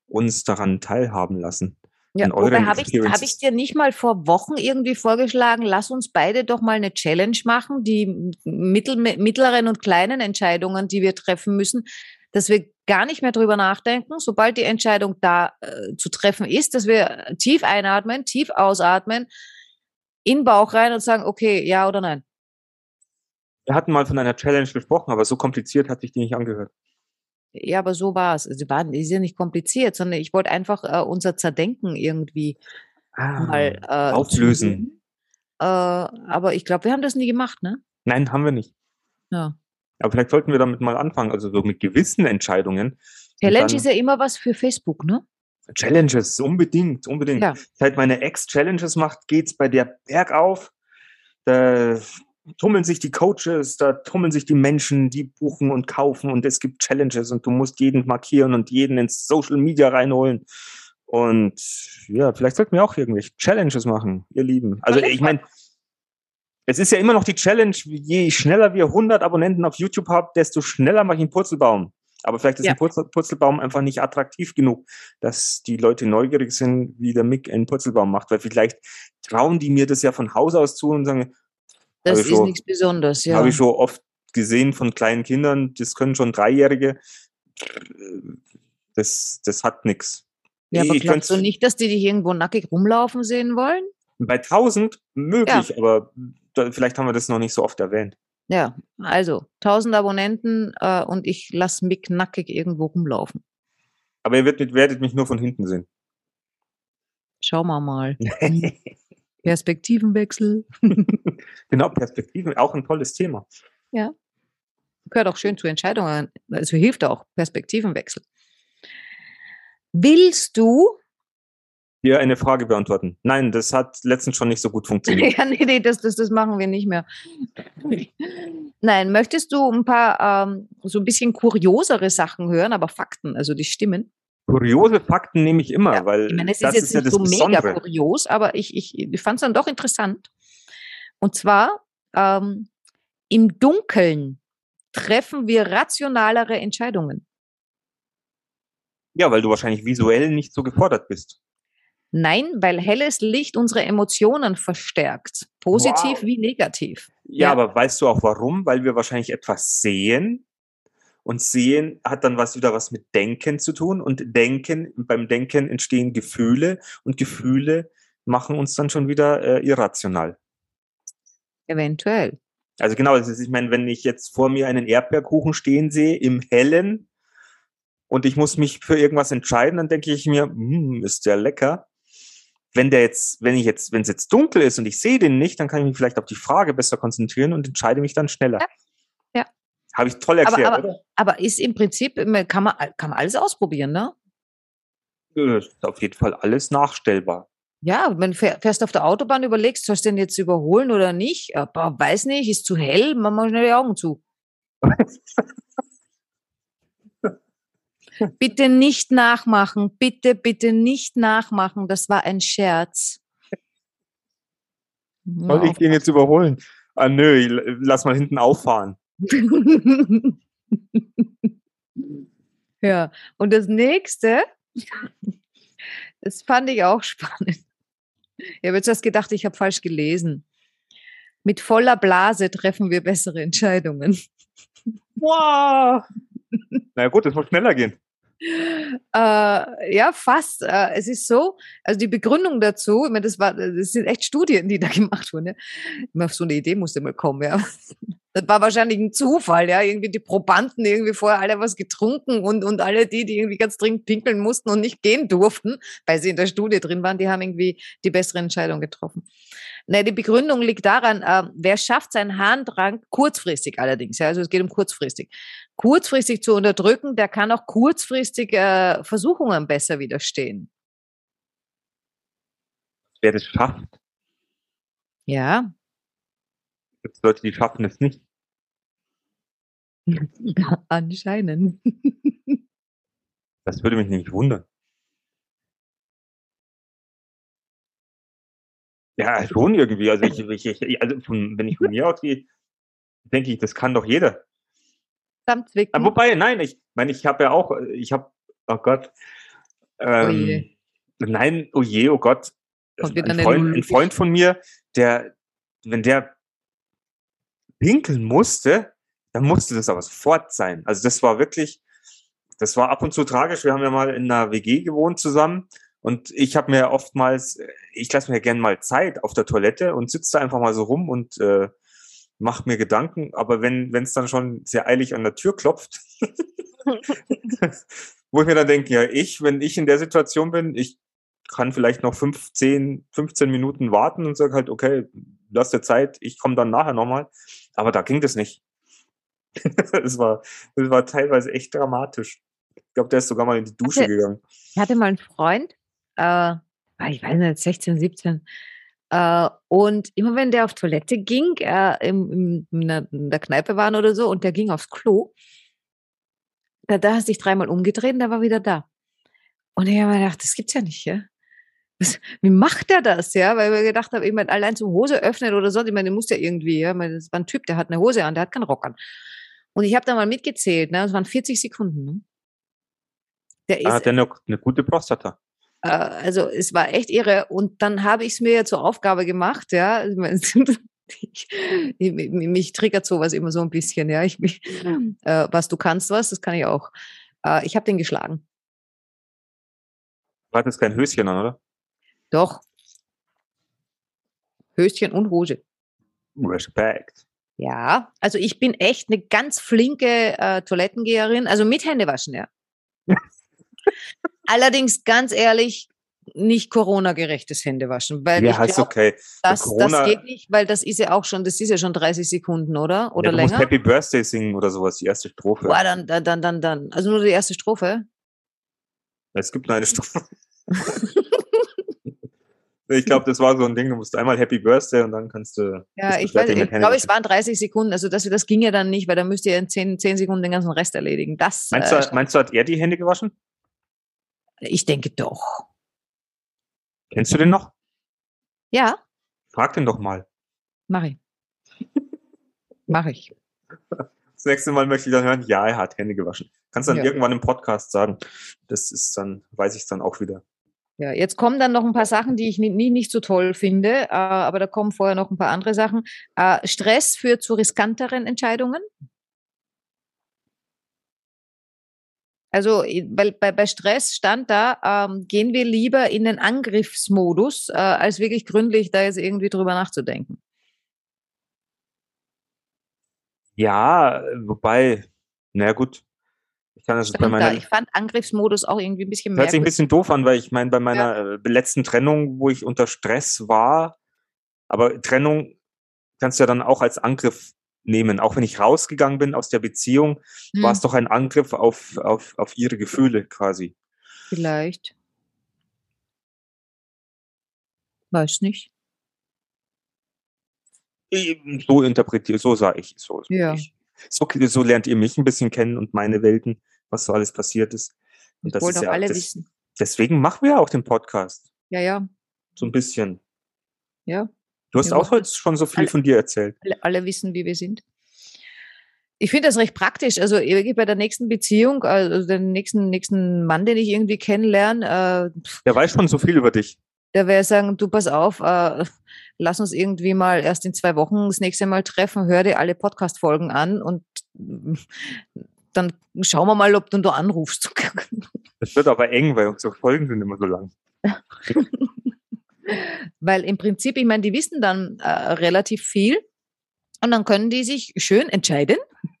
uns daran teilhaben lassen. Ja, euren habe ich, hab ich dir nicht mal vor Wochen irgendwie vorgeschlagen, lass uns beide doch mal eine Challenge machen, die mittel, mittleren und kleinen Entscheidungen, die wir treffen müssen, dass wir gar nicht mehr drüber nachdenken, sobald die Entscheidung da äh, zu treffen ist, dass wir tief einatmen, tief ausatmen, in den Bauch rein und sagen, okay, ja oder nein. Wir hatten mal von einer Challenge gesprochen, aber so kompliziert hat sich die nicht angehört. Ja, aber so war es. Die waren, die ist ja nicht kompliziert, sondern ich wollte einfach äh, unser Zerdenken irgendwie mal äh, auflösen. Äh, aber ich glaube, wir haben das nie gemacht, ne? Nein, haben wir nicht. Ja. Aber vielleicht sollten wir damit mal anfangen, also so mit gewissen Entscheidungen. Challenge ist ja immer was für Facebook, ne? Challenges, unbedingt, unbedingt. Ja. Seit meine Ex Challenges macht, geht's bei der bergauf. Da tummeln sich die Coaches, da tummeln sich die Menschen, die buchen und kaufen und es gibt Challenges und du musst jeden markieren und jeden ins Social Media reinholen. Und ja, vielleicht sollten wir auch irgendwelche Challenges machen, ihr Lieben. Also ich meine, es ist ja immer noch die Challenge, je schneller wir 100 Abonnenten auf YouTube haben, desto schneller mache ich einen Purzelbaum. Aber vielleicht ist Ja. ein Purzel Purzelbaum einfach nicht attraktiv genug, dass die Leute neugierig sind, wie der Mick einen Purzelbaum macht. Weil vielleicht trauen die mir das ja von Haus aus zu und sagen, Das ist schon- nichts Besonderes, ja. habe ich schon oft gesehen von kleinen Kindern, das können schon Dreijährige. Das, das hat nichts. ja, aber ich glaubst du nicht, dass die dich irgendwo nackig rumlaufen sehen wollen? Bei 1000 möglich, aber da, vielleicht haben wir das noch nicht so oft erwähnt. Ja, also 1000 Abonnenten äh, und ich lasse Mick nackig irgendwo rumlaufen. Aber ihr werdet, werdet mich nur von hinten sehen. Schauen wir mal. (laughs) Perspektivenwechsel. (laughs) genau, Perspektiven, auch ein tolles Thema. Gehört auch schön zu Entscheidungen. Also hilft auch Perspektivenwechsel. Willst du? Hier eine Frage beantworten. Nein, das hat letztens schon nicht so gut funktioniert. (laughs) ja, nee, nee, das, das, das machen wir nicht mehr. Nein, möchtest du ein paar ähm, so ein bisschen kuriosere Sachen hören, aber Fakten, also die stimmen? Kuriose Fakten nehme ich immer, Ja, weil Ich meine, es das ist jetzt ja nicht das so mega Besondere. kurios, aber ich, ich, ich fand es dann doch interessant. Und zwar, ähm, im Dunkeln treffen wir rationalere Entscheidungen. Ja, weil du wahrscheinlich visuell nicht so gefordert bist. Nein, weil helles Licht unsere Emotionen verstärkt, positiv Wow. wie negativ. Ja, Ja. aber weißt du auch warum? Weil wir wahrscheinlich etwas sehen und sehen hat dann was wieder was mit Denken zu tun und Denken, beim Denken entstehen Gefühle und Gefühle machen uns dann schon wieder äh, irrational. Eventuell. Also genau, das ist, ich meine, wenn ich jetzt vor mir einen Erdbeerkuchen stehen sehe im Hellen und ich muss mich für irgendwas entscheiden, dann denke ich mir, hm, ist der lecker. Wenn der jetzt, wenn ich jetzt, wenn es jetzt dunkel ist und ich sehe den nicht, dann kann ich mich vielleicht auf die Frage besser konzentrieren und entscheide mich dann schneller. Ja. Ja. Habe ich toll Aber- erklärt, aber- oder? Aber ist im Prinzip, man- kann man, kann man alles ausprobieren, ne? Äh, Ist auf jeden Fall alles nachstellbar. Ja, wenn du fähr- fährst auf der Autobahn, überlegst, sollst du den jetzt überholen oder nicht? Boah, weiß nicht, ist zu hell, mach mal schnell die Augen zu. (laughs) bitte nicht nachmachen, bitte, bitte nicht nachmachen, das war ein Scherz. Soll ich den jetzt überholen? Ah, nö, lass mal hinten auffahren. (laughs) ja, und das nächste, das fand ich auch spannend. Ich habe jetzt erst gedacht, ich habe falsch gelesen. Mit voller Blase treffen wir bessere Entscheidungen. Wow! Na gut, das muss schneller gehen. Äh, ja, fast. Äh, es ist so, also die Begründung dazu, ich meine, das, war, das sind echt Studien, die da (laughs) gemacht wurden. Ja. Immer auf so eine Idee musste mal kommen, ja. Das war wahrscheinlich ein Zufall, ja. Irgendwie die Probanden irgendwie vorher alle was getrunken und, und alle die, die irgendwie ganz dringend pinkeln mussten und nicht gehen durften, weil sie in der Studie drin waren, die haben irgendwie die bessere Entscheidung getroffen. Ne, die Begründung liegt daran, äh, wer schafft seinen Harndrang kurzfristig allerdings, ja, also es geht um kurzfristig, kurzfristig zu unterdrücken, der kann auch kurzfristig äh, Versuchungen besser widerstehen. Wer das schafft, Ja, gibt es Leute, die schaffen es nicht. (laughs) anscheinend. Das würde mich nämlich wundern. Ja, schon irgendwie. Also, ich, ich, ich, also von, wenn ich von mir (laughs) ausgehe, denke ich, das kann doch jeder. Samt Aber Wicken. wobei, nein, ich meine, ich habe ja auch, ich habe, oh Gott. Ähm, je. Nein, oh je, oh Gott. Ein Freund, ein Freund von mir, der, wenn der pinkeln musste, dann musste das aber sofort sein. Also das war wirklich, das war ab und zu tragisch. Wir haben ja mal in einer WG gewohnt zusammen und ich habe mir oftmals, ich lasse mir gerne mal Zeit auf der Toilette und sitze da einfach mal so rum und äh, mache mir Gedanken. Aber wenn es dann schon sehr eilig an der Tür klopft, (laughs) wo ich mir dann denke, ja, ich, wenn ich in der Situation bin, ich kann vielleicht noch 15, 15 Minuten warten und sage halt, okay, lass dir Zeit, ich komme dann nachher nochmal. Aber da ging das nicht. (laughs) Es war, es war teilweise echt dramatisch. Ich glaube, der ist sogar mal in die Dusche Hatte- gegangen. Ich hatte mal einen Freund, äh, ah, ich weiß nicht, 16, 17. Äh, und immer wenn der auf Toilette ging, äh, im, in, der, in der Kneipe waren oder so, und der ging aufs Klo, da, da hast du dich dreimal umgedreht und der war wieder da. Und ich habe mir gedacht, das gibt's ja nicht, ja. Was, wie macht der das, ja? Weil wir gedacht haben, ich meine, allein zum Hose öffnen oder so, ich meine, der muss ja irgendwie, ja. Ich meine, Das war ein Typ, der hat eine Hose an, der hat keinen Rock an. Und ich habe da mal mitgezählt, ne? Das waren 40 Sekunden, ne? Der ist, Da hat er eine, eine gute Prostata. Äh, also es war echt irre. Und dann habe ich es mir zur Aufgabe gemacht, ja. (laughs) Ich, ich, mich triggert sowas immer so ein bisschen, ja. Ich, mich, äh, was du kannst, was, das kann ich auch. Äh, ich habe den geschlagen. Du hattest kein Höschen an, oder? Doch. Höschen und Hose. Respekt. Ja, also ich bin echt eine ganz flinke äh, Toilettengeherin, also mit Händewaschen, ja. (laughs) Allerdings ganz ehrlich, nicht Corona-gerechtes Händewaschen, weil Ja, ich ist glaube, okay. das, Corona- das geht nicht, weil das ist ja auch schon, das ist ja schon 30 Sekunden, oder? Oder ja, du musst länger? Happy Birthday singen oder sowas, die erste Strophe. Boah, dann, dann, dann, dann, dann. Also nur die erste Strophe. Es gibt nur eine (laughs) Strophe. ich glaube, das war so ein Ding, du musst einmal Happy Birthday und dann kannst du. Ja, ich weiß, ich glaube, es waren 30 Sekunden. Also das, das ging ja dann nicht, weil da müsst ihr in 10, 10 Sekunden den ganzen Rest erledigen. Das, Meinst äh, du, meinst du, hat er die Hände gewaschen? Ich denke doch. Kennst du den noch? Ja, Frag den doch mal. mache ich. (laughs) mache ich. Das nächste Mal möchte ich dann hören, ja, er hat Hände gewaschen. Kannst dann Ja. irgendwann im Podcast sagen. Das ist dann, weiß ich dann auch wieder. Ja, jetzt kommen dann noch ein paar Sachen, die ich nie, nie nicht so toll finde, äh, aber da kommen vorher noch ein paar andere Sachen. Äh, Stress führt zu riskanteren Entscheidungen. Also, i- weil bei, bei Stress stand da, ähm, gehen wir lieber in den Angriffsmodus, äh, als wirklich gründlich da jetzt irgendwie drüber nachzudenken. Ja, wobei, na gut. Ich kann das bei Stand da. meiner, Ich fand Angriffsmodus auch irgendwie ein bisschen hört sich ein bisschen doof an, weil ich meine, bei meiner äh, letzten Trennung, wo ich unter Stress war, aber Trennung kannst du ja dann auch als Angriff nehmen. Auch wenn ich rausgegangen bin aus der Beziehung, Hm, war es doch ein Angriff auf, auf, auf ihre Gefühle quasi. Vielleicht. Weiß nicht. Ich- So interpretiere, so sage ich, so, so, Ja. ich, so, so lernt ihr mich ein bisschen kennen und meine Welten, was so alles passiert ist. Und Das wollen ist ja, alle das, wissen. deswegen machen wir ja auch den Podcast. Ja, ja, So ein bisschen. ja. Du hast Wir auch heute schon so viel alle- von dir erzählt. alle, wissen, wie wir sind. Ich finde das recht praktisch. Also irgendwie bei der nächsten Beziehung, also den nächsten, nächsten Mann, den ich irgendwie kennenlerne, äh, Der weiß schon so viel über dich. der wäre sagen, du pass auf, äh, lass uns irgendwie mal erst in zwei Wochen das nächste Mal treffen, hör dir alle Podcast-Folgen an und mm, dann schauen wir mal, ob du da anrufst. Das wird aber eng, weil unsere Folgen sind immer so lang. (laughs) Weil im Prinzip, ich meine, die wissen dann äh, relativ viel und dann können die sich schön entscheiden. (laughs)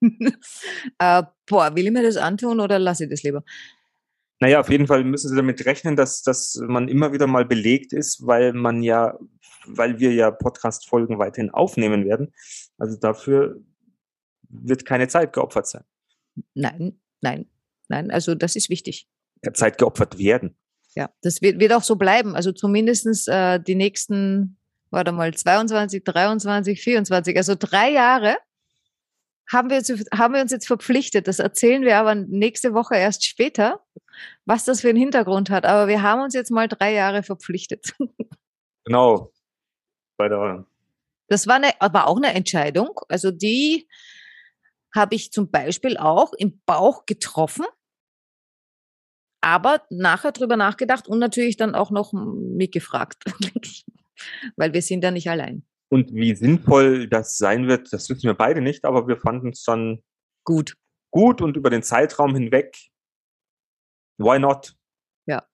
äh, boah, will ich mir das antun oder lasse ich das lieber? Naja, auf jeden Fall müssen Sie damit rechnen, dass, dass man immer wieder mal belegt ist, weil man ja, weil wir ja Podcast-Folgen weiterhin aufnehmen werden. Also dafür wird keine Zeit geopfert sein. Nein, nein, nein. Also das ist wichtig. Zeit geopfert werden. Ja, das wird, wird auch so bleiben. Also zumindestens äh, die nächsten, warte mal, 22, 23, 24, also drei Jahre haben wir, jetzt, haben wir uns jetzt verpflichtet. Das erzählen wir aber nächste Woche erst später, was das für einen Hintergrund hat. Aber wir haben uns jetzt mal drei Jahre verpflichtet. (laughs) Genau. Bei der, Das war, eine, aber auch eine Entscheidung. Also die habe ich zum Beispiel auch im Bauch getroffen, aber nachher drüber nachgedacht und natürlich dann auch noch mitgefragt, (laughs) weil wir sind ja nicht allein. und wie sinnvoll das sein wird, das wissen wir beide nicht, aber wir fanden es dann Gut. gut und über den Zeitraum hinweg. Why not? Ja.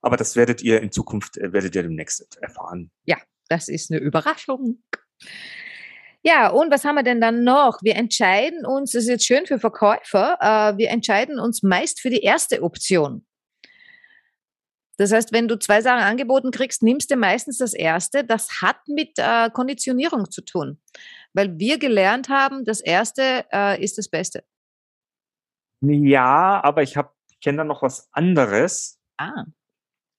Aber das werdet ihr in Zukunft, äh, werdet ihr demnächst erfahren. Das ist eine Überraschung. Ja, und was haben wir denn dann noch? Wir entscheiden uns, das ist jetzt schön für Verkäufer, äh, wir entscheiden uns meist für die erste Option. Das heißt, wenn du zwei Sachen angeboten kriegst, nimmst du meistens das erste. Das hat mit äh, Konditionierung zu tun, weil wir gelernt haben, das erste äh, ist das Beste. Ja, aber ich habe, ich kenne da noch was anderes. Ah.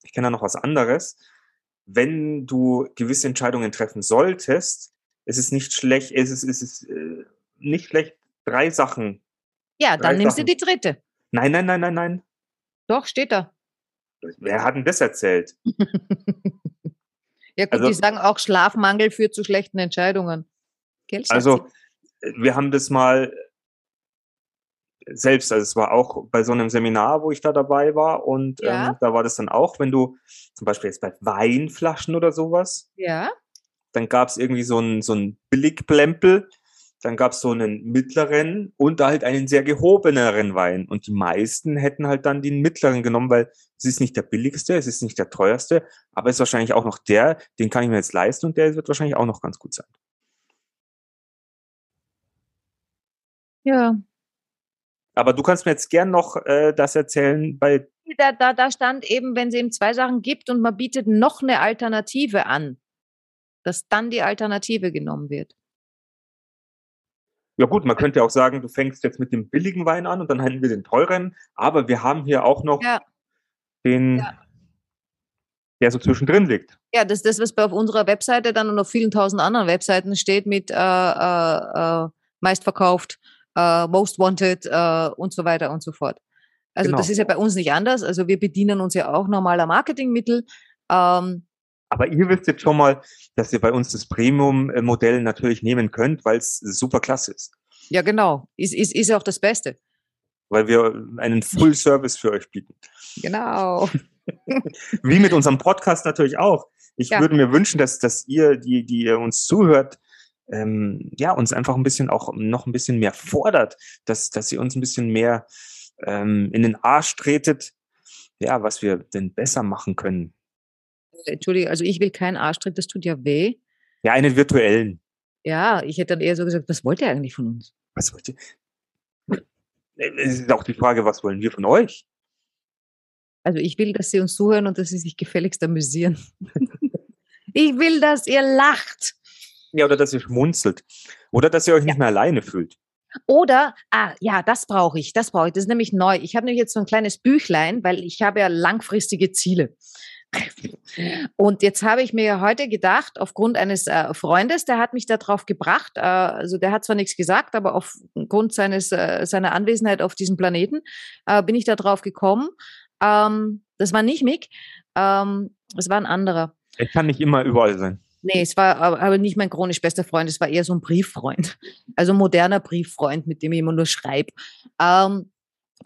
Ich kenne da noch was anderes. Wenn du gewisse Entscheidungen treffen solltest, ist es nicht schlecht, ist es ist es äh, nicht schlecht, drei Sachen. Ja, dann Drei nimmst Sachen. du die dritte. Nein, nein, nein, nein, nein. Doch, steht da. Wer hat denn das erzählt? (laughs) Ja, gut, Also- die sagen auch, Schlafmangel führt zu schlechten Entscheidungen. Gell? Also, wir haben das mal selbst, also es war auch bei so einem Seminar, wo ich da dabei war und Ja. ähm, da war das dann auch, wenn du zum Beispiel jetzt bei Weinflaschen oder sowas, ja, dann gab es irgendwie so einen so einen Billigplempel, dann gab es so einen mittleren und halt einen sehr gehobeneren Wein und die meisten hätten halt dann den mittleren genommen, weil es ist nicht der billigste, es ist nicht der teuerste, aber es ist wahrscheinlich auch noch der, den kann ich mir jetzt leisten und der wird wahrscheinlich auch noch ganz gut sein. ja. Aber du kannst mir jetzt gern noch äh, das erzählen bei Da, da, da stand eben, wenn es eben zwei Sachen gibt und man bietet noch eine Alternative an, dass dann die Alternative genommen wird. Ja gut, man könnte auch sagen, du fängst jetzt mit dem billigen Wein an und dann hätten wir den teuren, aber wir haben hier auch noch Ja. den, Ja. der so zwischendrin liegt. Ja, das ist das, was bei auf unserer Webseite dann und auf vielen tausend anderen Webseiten steht mit äh, äh, äh, meistverkauft, äh, most wanted äh, und so weiter und so fort. Also Genau. das ist ja bei uns nicht anders. Also wir bedienen uns ja auch normaler Marketingmittel. Ähm, Aber ihr wisst jetzt schon mal, dass ihr bei uns das Premium-Modell natürlich nehmen könnt, weil es super klasse ist. ja, genau. Ist, ist, ist ja auch das Beste. Weil wir einen Full-Service für euch bieten. Genau. (laughs) Wie mit unserem Podcast natürlich auch. Ich Ja. würde mir wünschen, dass, dass ihr, die, die ihr uns zuhört, ähm, ja, uns einfach ein bisschen auch noch ein bisschen mehr fordert, dass, dass ihr uns ein bisschen mehr ähm, in den Arsch tretet, ja, was wir denn besser machen können. Entschuldige, also ich will keinen Arschtritt, das tut ja weh. Ja, einen virtuellen. Ja, ich hätte dann eher so gesagt, was wollt ihr eigentlich von uns? Was wollt ihr? Es ist auch die Frage, was wollen wir von euch? Also ich will, dass sie uns zuhören und dass sie sich gefälligst amüsieren. (laughs) ich will, dass ihr lacht. Ja, oder dass ihr schmunzelt. Oder dass ihr euch nicht mehr alleine fühlt. Oder, ah, ja, das brauche ich, das brauche ich. Das ist nämlich neu. Ich habe nämlich jetzt so ein kleines Büchlein, weil ich habe ja langfristige Ziele. (laughs) Und jetzt habe ich mir heute gedacht, aufgrund eines äh, Freundes, der hat mich darauf gebracht, äh, also der hat zwar nichts gesagt, aber aufgrund seines, äh, seiner Anwesenheit auf diesem Planeten äh, bin ich da drauf gekommen. Ähm, das war nicht Mick, ähm, es war ein anderer. Ich kann nicht immer überall sein. Nee, es war aber, aber nicht mein chronisch bester Freund, es war eher so ein Brieffreund. Also ein moderner Brieffreund, mit dem ich immer nur schreibe. Ähm,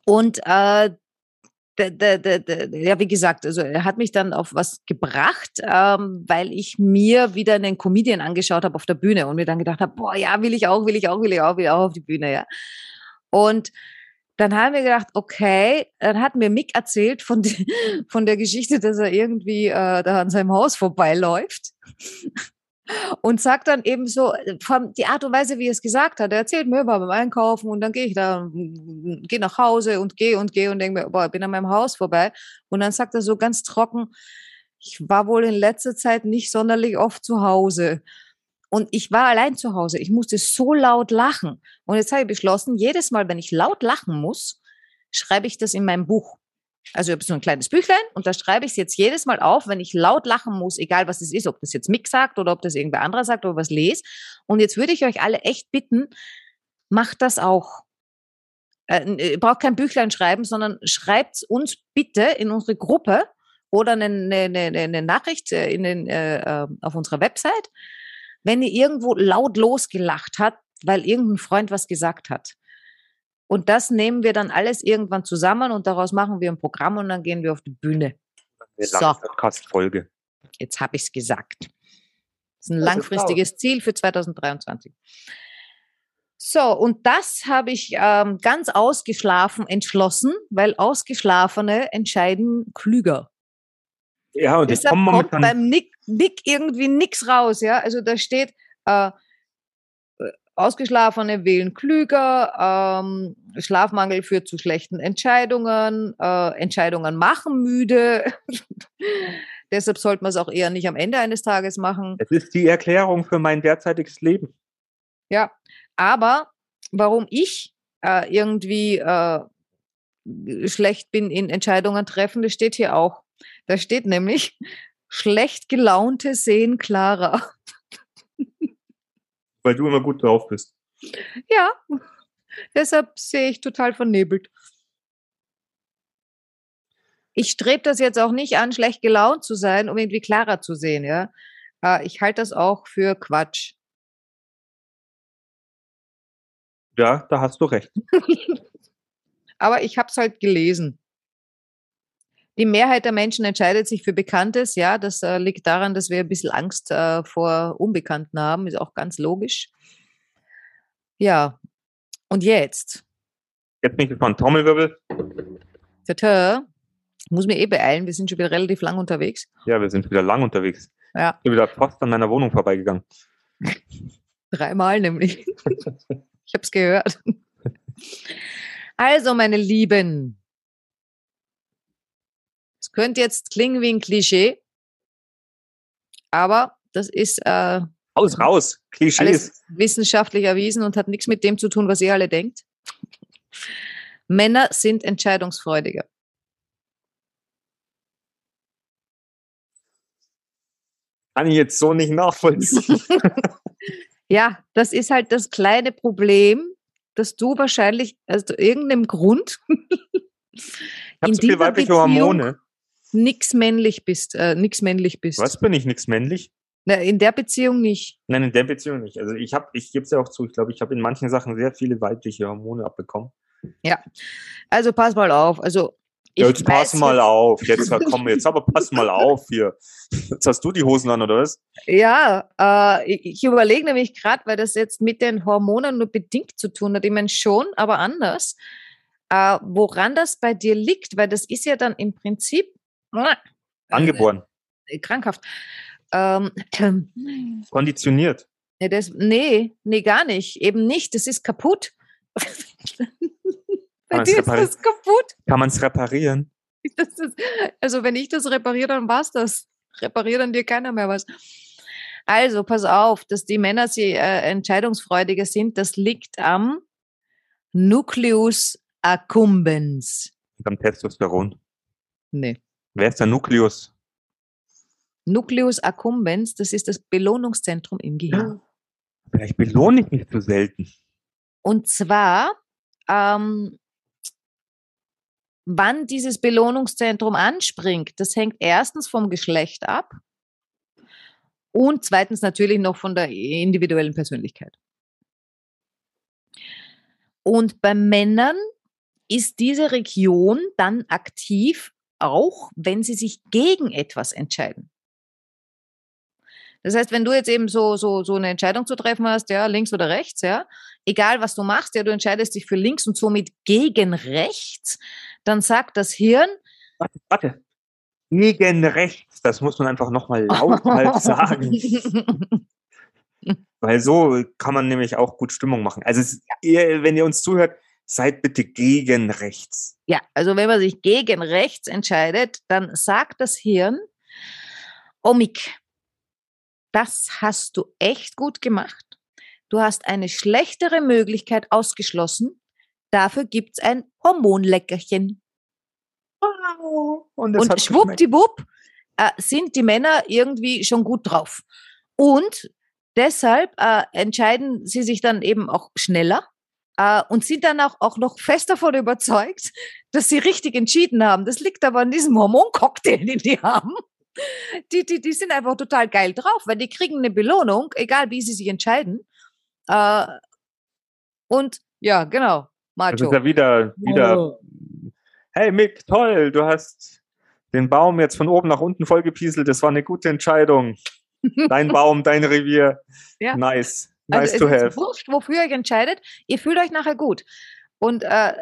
und äh, der, der, der, der, ja, wie gesagt, also er hat mich dann auf was gebracht, ähm, weil ich mir wieder einen Comedian angeschaut habe auf der Bühne und mir dann gedacht habe, boah, ja, will ich auch, will ich auch, will ich auch, will ich auch auf die Bühne, ja. Und dann haben wir gedacht, okay, dann hat mir Mick erzählt von, die, (laughs) von der Geschichte, dass er irgendwie äh, da an seinem Haus vorbeiläuft und sagt dann eben so, äh, von die Art und Weise, wie er es gesagt hat, er erzählt mir, war beim Einkaufen und dann gehe ich da, gehe nach Hause und gehe und gehe und denke mir, boah, ich bin an meinem Haus vorbei und dann sagt er so ganz trocken, ich war wohl in letzter Zeit nicht sonderlich oft zu Hause. Und ich war allein zu Hause. Ich musste so laut lachen. Und jetzt habe ich beschlossen, jedes Mal, wenn ich laut lachen muss, schreibe ich das in meinem Buch. Also ich habe so ein kleines Büchlein und da schreibe ich es jetzt jedes Mal auf, wenn ich laut lachen muss, egal was es ist, ob das jetzt Mick sagt oder ob das irgendwer anderer sagt oder was lese. Und jetzt würde ich euch alle echt bitten, macht das auch. Äh, ihr braucht kein Büchlein schreiben, sondern schreibt uns bitte in unsere Gruppe oder eine, eine, eine, eine Nachricht äh, in den, äh, auf unserer Website, wenn ihr irgendwo laut losgelacht habt, weil irgendein Freund was gesagt hat. Und das nehmen wir dann alles irgendwann zusammen und daraus machen wir ein Programm und dann gehen wir auf die Bühne. Eine So. Podcast-Folge. Jetzt habe ich es gesagt. Das ist ein Das ist langfristiges Ziel für 2023. So, und das habe ich ähm, ganz ausgeschlafen entschlossen, weil Ausgeschlafene entscheiden klüger. Ja, und Deshalb komme kommt beim Nick, Nick irgendwie nix raus, ja. Also da steht, äh, Ausgeschlafene wählen klüger, ähm, Schlafmangel führt zu schlechten Entscheidungen, äh, Entscheidungen machen müde. (laughs) Deshalb sollte man es auch eher nicht am Ende eines Tages machen. Es ist die Erklärung für mein derzeitiges Leben. Ja, aber warum ich äh, irgendwie äh, schlecht bin in Entscheidungen treffen, das steht hier auch. Da steht nämlich, schlecht gelaunte sehen klarer. Weil du immer gut drauf bist. Ja, deshalb sehe ich total vernebelt. Ich strebe das jetzt auch nicht an, schlecht gelaunt zu sein, um irgendwie klarer zu sehen, ja. Äh, ich halte das auch für Quatsch. Ja, da hast du recht. (laughs) Aber ich habe es halt gelesen. Die Mehrheit der Menschen entscheidet sich für Bekanntes. Ja, das äh, liegt daran, dass wir ein bisschen Angst äh, vor Unbekannten haben. Ist auch ganz logisch. Ja, und jetzt? Jetzt bin ich von Trommelwirbel. Tata. Ich muss mir eh beeilen. Wir sind schon wieder relativ lang unterwegs. Ja, wir sind wieder lang unterwegs. Ja. Ich bin wieder fast an meiner Wohnung vorbeigegangen. Dreimal nämlich. (laughs) ich habe es gehört. Also, meine Lieben, es könnte jetzt klingen wie ein Klischee, aber das ist äh, Raus, raus. Klischees. wissenschaftlich erwiesen und hat nichts mit dem zu tun, was ihr alle denkt. Männer sind entscheidungsfreudiger. Kann ich jetzt so nicht nachvollziehen. (laughs) Ja, das ist halt das kleine Problem, dass du wahrscheinlich aus irgendeinem Grund Ich habe so viel weibliche Hormone. Nix männlich bist, äh, nix männlich bist. Was bin ich nix männlich? Na, in der Beziehung nicht. Nein, in der Beziehung nicht. Also ich habe, ich gebe es ja auch zu, ich glaube, ich habe in manchen Sachen sehr viele weibliche Hormone abbekommen. Also pass mal auf. Also ich Ja, jetzt pass mal jetzt- auf. Jetzt (laughs) komm jetzt, aber pass mal auf hier. Jetzt hast du die Hosen an, oder was? Ja, äh, ich, überlege nämlich gerade, weil das jetzt mit den Hormonen nur bedingt zu tun hat. Ich meine schon, aber anders. Äh, woran das bei dir liegt, weil das ist ja dann im Prinzip Angeboren, äh, krankhaft. Ähm, konditioniert. nee, das, nee, nee, gar nicht. Eben nicht. Das ist kaputt. (laughs) bei es dir ist das kaputt. Kann man es reparieren? (laughs) Ist, also wenn ich das repariere, dann war's das. Repariert an dir keiner mehr was. Also pass auf, dass die Männer sie äh, entscheidungsfreudiger sind, das liegt am Nucleus accumbens. Und am Testosteron. Nee. Wer ist der Nukleus? Nucleus accumbens, das ist das Belohnungszentrum im Gehirn. Vielleicht belohne ich mich zu selten. Und zwar, ähm, wann dieses Belohnungszentrum anspringt, das hängt erstens vom Geschlecht ab und zweitens natürlich noch von der individuellen Persönlichkeit. Und bei Männern ist diese Region dann aktiv, auch wenn sie sich gegen etwas entscheiden. Das heißt, wenn du jetzt eben so, so, so eine Entscheidung zu treffen hast, ja, links oder rechts, ja, egal was du machst, ja, du entscheidest dich für links und somit gegen rechts, dann sagt das Hirn, Warte, warte. Gegen rechts. Das muss man einfach nochmal lauthals (laughs) sagen. (laughs) Weil so kann man nämlich auch gut Stimmung machen. Also es, ihr, wenn ihr uns zuhört, seid bitte gegen rechts. ja, also wenn man sich gegen rechts entscheidet, dann sagt das Hirn, oh Mick, das hast du echt gut gemacht. Du hast eine schlechtere Möglichkeit ausgeschlossen. Dafür gibt's ein Hormonleckerchen. Und, es Und geschmeckt. schwuppdiwupp äh, sind die Männer irgendwie schon gut drauf. Und deshalb äh, entscheiden sie sich dann eben auch schneller äh, und sind dann auch, auch noch fest davon überzeugt, dass sie richtig entschieden haben. Das liegt aber an diesem Hormoncocktail, den die haben. Die, die, die sind einfach total geil drauf, weil die kriegen eine Belohnung, egal wie sie sich entscheiden. Äh, und ja, genau, Das ist Macho. ja wieder, wieder. Hey Mick, toll, du hast den Baum jetzt von oben nach unten vollgepieselt. Das war eine gute Entscheidung. Dein (laughs) Baum, dein Revier. Ja. Nice. Nice also to es ist have. wurscht, wofür ihr euch entscheidet. Ihr fühlt euch nachher gut. Und äh,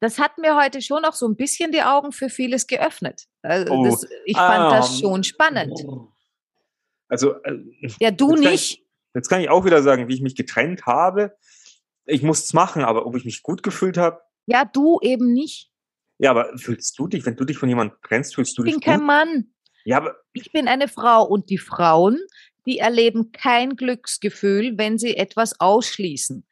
das hat mir heute schon auch so ein bisschen die Augen für vieles geöffnet. Also Oh. das, ich fand das Ah. schon spannend. Also, äh, Ja, du Jetzt kann ich- nicht. Jetzt kann ich auch wieder sagen, wie ich mich getrennt habe. Ich muss es machen, aber ob ich mich gut gefühlt habe. Ja, du eben nicht. Ja, aber fühlst du dich, wenn du dich von jemandem trennst, fühlst du Ich dich bin kein gut? Mann. Ja, aber Ich bin eine Frau und die Frauen, die erleben kein Glücksgefühl, wenn sie etwas ausschließen.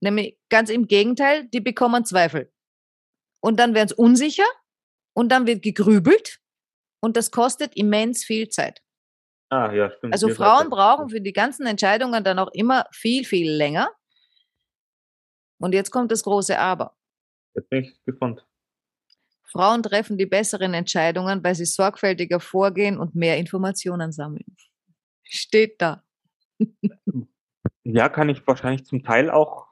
Nämlich ganz im Gegenteil, die bekommen Zweifel. Und dann werden sie unsicher und dann wird gegrübelt und das kostet immens viel Zeit. ah, ja, stimmt. Also Frauen brauchen für die ganzen Entscheidungen dann auch immer viel, viel länger. Und jetzt kommt das große Aber. Jetzt bin ich gespannt. Frauen treffen die besseren Entscheidungen, weil sie sorgfältiger vorgehen und mehr Informationen sammeln. Steht da. Ja, kann ich wahrscheinlich zum Teil auch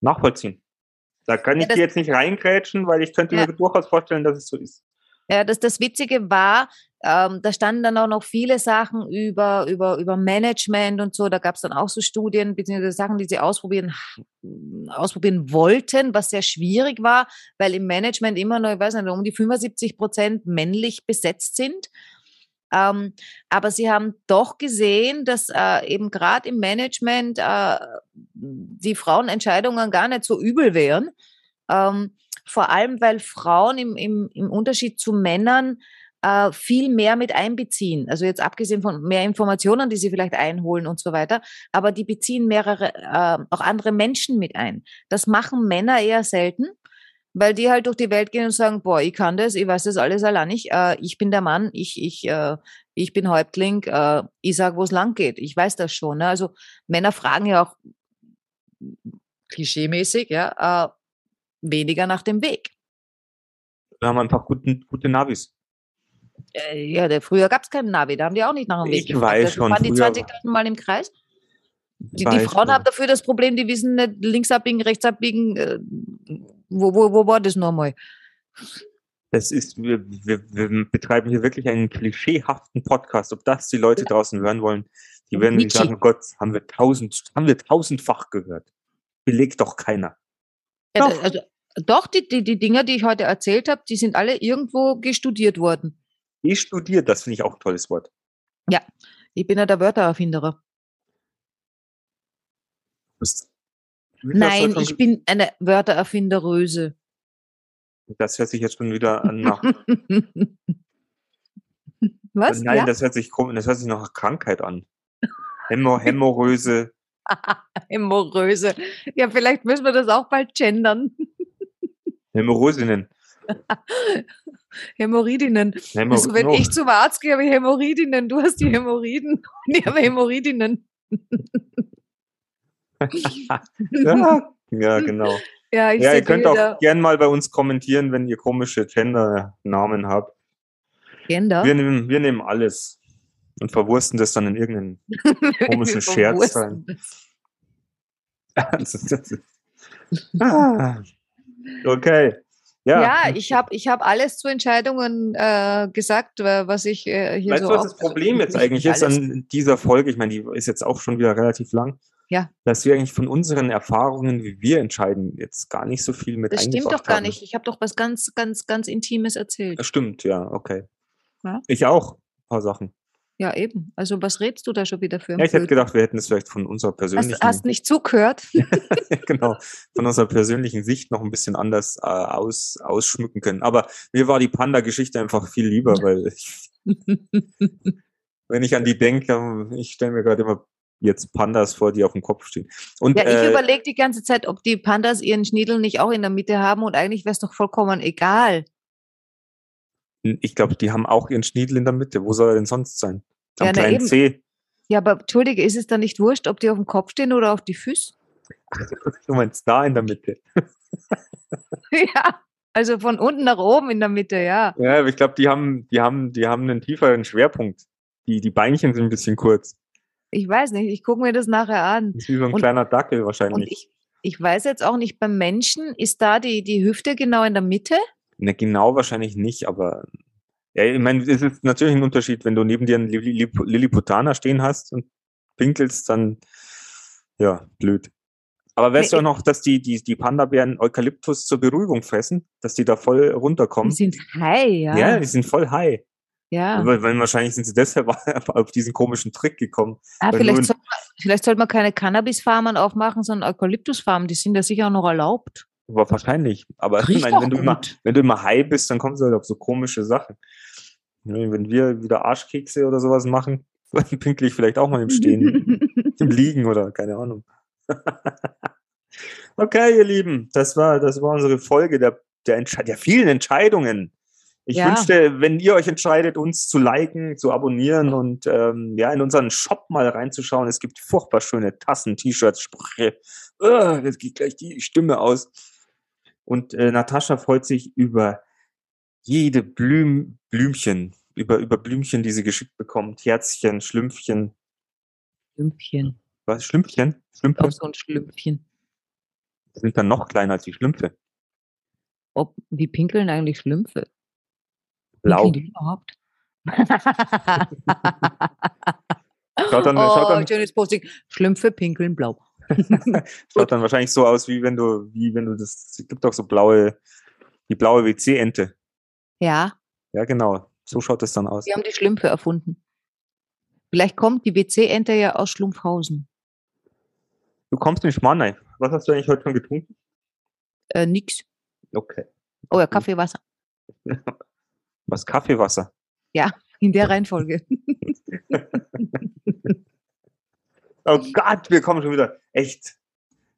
nachvollziehen. Da kann Ja, ich das- dir jetzt nicht reingrätschen, weil ich könnte Ja. mir durchaus vorstellen, dass es so ist. Ja, das, das Witzige war, ähm, da standen dann auch noch viele Sachen über, über, über Management und so. Da gab es dann auch so Studien beziehungsweise Sachen, die sie ausprobieren, ausprobieren wollten, was sehr schwierig war, weil im Management immer noch, ich weiß nicht, um die 75 Prozent männlich besetzt sind. Ähm, aber sie haben doch gesehen, dass äh, eben gerade im Management äh, die Frauenentscheidungen gar nicht so übel wären. Ähm, vor allem, weil Frauen im, im, im Unterschied zu Männern äh, viel mehr mit einbeziehen. Also jetzt abgesehen von mehr Informationen, die sie vielleicht einholen und so weiter, aber die beziehen mehrere, äh, auch andere Menschen mit ein. Das machen Männer eher selten, weil die halt durch die Welt gehen und sagen, boah, ich kann das, ich weiß das alles allein nicht, äh, ich bin der Mann, ich, ich, äh, ich bin Häuptling, äh, ich sag, wo es lang geht. Ich weiß das schon. Ne? Also Männer fragen ja auch klischeemäßig, ja, äh, weniger nach dem Weg. Wir haben einfach guten, gute Navis. Äh, ja, der, früher gab es keinen Navi, da haben die auch nicht nach dem Weg Ich gefragt. weiß Also schon, fahren die früher 20.000 Mal im Kreis. Die, die Frauen schon. haben dafür das Problem, die wissen nicht links abbiegen, rechts abbiegen. Wo, wo, wo war das nochmal? Das ist, wir, wir, wir betreiben hier wirklich einen klischeehaften Podcast. Ob das die Leute draußen hören wollen, die werden Nietzsche. sagen, Gott, haben wir tausend, haben wir tausendfach gehört. Belegt doch keiner. Ja, Doch. Also, doch, die, die, die Dinger, die ich heute erzählt habe, die sind alle irgendwo gestudiert worden. Ich studiert, das finde ich auch ein tolles Wort. Ich bin ja der Wörtererfinderer. Das, das Nein, ich bin eine Wörtererfinderöse. Das hört sich jetzt schon wieder an nach. (laughs) Was? Nein, ja? das hört sich das hört sich nach Krankheit an. (laughs) Hämo, Hämorrhoise. Hämorrhoise. (laughs) Ja, vielleicht müssen wir das auch bald gendern. Hämorrhoisinnen. Hämorrhoidinnen. Hämor Also wenn oh. ich zum Arzt gehe, habe ich Hämorrhoidinnen, du hast die Hämorrhoiden ich habe Hämorrhoidinnen. Ja, (laughs) ja, genau. Ja, Ja, ihr könnt auch gern mal bei uns kommentieren, wenn ihr komische Gender-Namen habt. Gender. Wir nehmen, wir nehmen alles und verwursten das dann in irgendeinen (laughs) komischen Scherz rein. (laughs) Ah. okay. Ja. Ja, ich habe ich hab alles zu Entscheidungen äh, gesagt, was ich äh, hier weißt so du, was das Problem jetzt eigentlich ist an dieser Folge? Ich meine, die ist jetzt auch schon wieder relativ lang. Ja. Dass wir eigentlich von unseren Erfahrungen, wie wir entscheiden, jetzt gar nicht so viel mit Das stimmt doch gar haben. nicht. Ich habe doch was ganz, ganz, ganz Intimes erzählt. Das stimmt, ja, okay. Ja. Ich auch, ein paar Sachen. Ja, eben. Also was redest du da schon wieder für? Ja, ich hätte gedacht, wir hätten es vielleicht von unserer persönlichen, hast, hast nicht zugehört? (laughs) genau, von unserer persönlichen Sicht noch ein bisschen anders äh, aus, ausschmücken können. Aber mir war die Panda-Geschichte einfach viel lieber, weil ich, (laughs) wenn ich an die denke, ich stelle mir gerade immer jetzt Pandas vor, die auf dem Kopf stehen. Und Ja, ich äh, überlege die ganze Zeit, ob die Pandas ihren Schniedel nicht auch in der Mitte haben und eigentlich wäre es doch vollkommen egal. ich glaube, die haben auch ihren Schniedel in der Mitte. Wo soll er denn sonst sein? Am Ja, kleinen eben. C. Ja, aber entschuldige, ist es dann nicht wurscht, ob die auf dem Kopf stehen oder auf die Füße? (laughs) Du meinst da in der Mitte. (laughs) ja, also von unten nach oben in der Mitte, ja. Ja, aber ich glaube, die haben, die haben, die haben einen tieferen Schwerpunkt. Die, die Beinchen sind ein bisschen kurz. Ich weiß nicht, ich gucke mir das nachher an. Das ist wie so ein Und- kleiner Dackel wahrscheinlich. ich, ich weiß jetzt auch nicht, beim Menschen ist da die, die Hüfte genau in der Mitte? Ne, genau wahrscheinlich nicht, aber ja, ich meine, es ist natürlich ein Unterschied, wenn du neben dir einen Lilliputaner stehen hast und pinkelst, dann ja, blöd. Aber weißt Nee, du auch noch, dass die, die, die Panda-Bären Eukalyptus zur Beruhigung fressen, dass die da voll Die runterkommen? sind high, ja. Ja, die sind voll high. Ja. Weil, wahrscheinlich sind sie deshalb (laughs) auf diesen komischen Trick gekommen. Ah, vielleicht, nur- soll man, vielleicht sollte man keine Cannabisfarmen aufmachen, sondern Eukalyptusfarmen. Die sind ja sicher auch noch erlaubt. Aber wahrscheinlich. Aber meine, wenn du, immer, wenn du immer high bist, dann kommst du halt auf so komische Sachen. Ne, Wenn wir wieder Arschkekse oder sowas machen, (laughs) dann pinkle ich vielleicht auch mal im Stehen, (laughs) im Liegen oder keine Ahnung. okay, ihr Lieben, das war, das war unsere Folge der, der, Entsche- der vielen Entscheidungen. Ich Ja. wünschte, wenn ihr euch entscheidet, uns zu liken, zu abonnieren und ähm, ja, in unseren Shop mal reinzuschauen. Es gibt furchtbar schöne Tassen, T-Shirts, Sprüche. Uh, jetzt geht gleich die Stimme aus. Und äh, Natascha freut sich über jede Blüm, Blümchen, über, über Blümchen, die sie geschickt bekommt. Herzchen, Schlümpfchen. Schlümpfchen. Was? Schlümpfchen? Schlümpfe Auch so ein Schlümpfchen. sind dann noch kleiner als die Schlümpfe. Ob, wie pinkeln eigentlich Schlümpfe? Die überhaupt? (laughs) Schaut dann, oh, schaut dann, schönes Posting. Schlümpfe pinkeln blau. (laughs) schaut dann wahrscheinlich so aus, wie wenn du, wie wenn du das, es gibt doch so blaue, die blaue WC-Ente. Ja, Ja, genau. So schaut es dann aus. die haben die Schlümpfe erfunden. Vielleicht kommt die WC-Ente ja aus Schlumpfhausen. Du kommst in Schmarnein. Was hast du eigentlich heute schon getrunken? Äh, nix. Okay. Oh ja, Kaffee, Wasser. (laughs) Was? Kaffeewasser? In der Reihenfolge. (laughs) (laughs) Oh Gott, wir kommen schon wieder. Echt.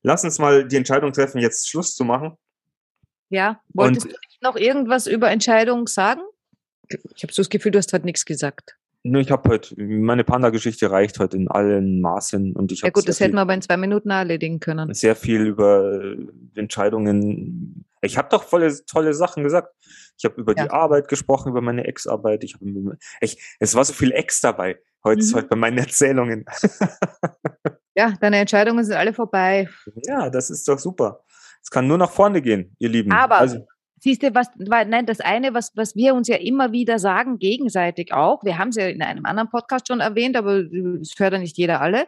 Lass uns mal die Entscheidung treffen, jetzt Schluss zu machen. Ja, wolltest Und- du nicht noch irgendwas über Entscheidungen sagen? Ich habe so das Gefühl, du hast heute nichts gesagt. Nur ich habe heute, meine Panda-Geschichte reicht heute in allen Maßen und ich Ja habe gut, das hätten wir aber in zwei Minuten erledigen können. sehr viel über äh, Entscheidungen. Ich habe doch volle tolle Sachen gesagt. Ich habe über Ja. die Arbeit gesprochen, über meine Ex-Arbeit. Ich, ich, es war so viel Ex dabei heute, Mhm. heute bei meinen Erzählungen. (laughs) Ja, deine Entscheidungen sind alle vorbei. Ja, das ist doch super. Es kann nur nach vorne gehen, ihr Lieben. Aber also, Siehst du, was, weil, nein, das eine, was, was wir uns ja immer wieder sagen, gegenseitig auch, wir haben es ja in einem anderen Podcast schon erwähnt, aber es hört ja nicht jeder alle,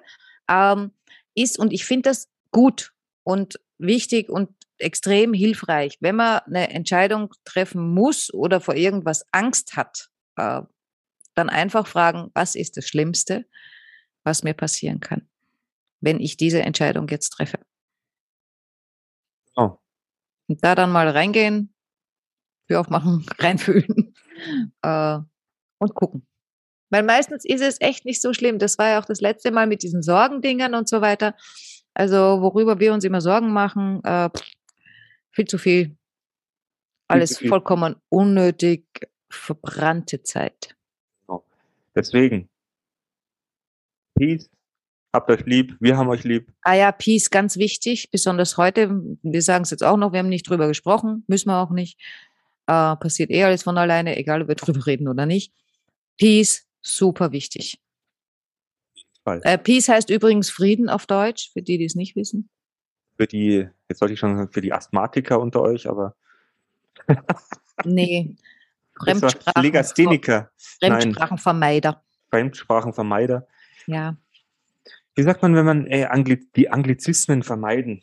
ähm, ist, und ich finde das gut und wichtig und extrem hilfreich, wenn man eine Entscheidung treffen muss oder vor irgendwas Angst hat, äh, dann einfach fragen, was ist das Schlimmste, was mir passieren kann, wenn ich diese Entscheidung jetzt treffe. Oh. Und da dann mal reingehen, Tür aufmachen, (laughs) reinfühlen äh, und gucken. Weil meistens ist es echt nicht so schlimm. Das war ja auch das letzte Mal mit diesen Sorgendingern und so weiter. Also worüber wir uns immer Sorgen machen, äh, viel zu viel. Alles viel. vollkommen unnötig, verbrannte Zeit. deswegen. Peace. Habt euch lieb. Wir haben euch lieb. Ah ja, Peace, ganz wichtig, besonders heute. Wir sagen es jetzt auch noch, wir haben nicht drüber gesprochen, müssen wir auch nicht. Äh, passiert eh alles von alleine, egal ob wir drüber reden oder nicht. Peace, super wichtig. Äh, Peace heißt übrigens Frieden auf Deutsch, für die, die es nicht wissen. Für die, jetzt sollte ich schon sagen, für die Asthmatiker unter euch, aber (laughs) Nee, Fremdsprachen, Legastheniker, nein. Fremdsprachenvermeider. Fremdsprachenvermeider. Ja, Wie sagt man, wenn man äh, Angli die Anglizismen vermeiden?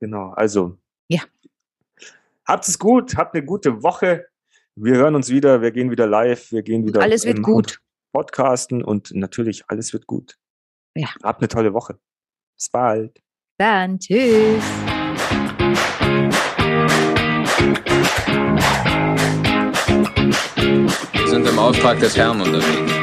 Genau, also. Habt es gut, habt eine gute Woche. Wir hören uns wieder, wir gehen wieder live, wir gehen wieder alles wird gut. podcasten und natürlich alles wird gut. Ja. Habt eine tolle Woche. Bis bald. Dann tschüss. Wir sind im Auftrag des Herrn unterwegs.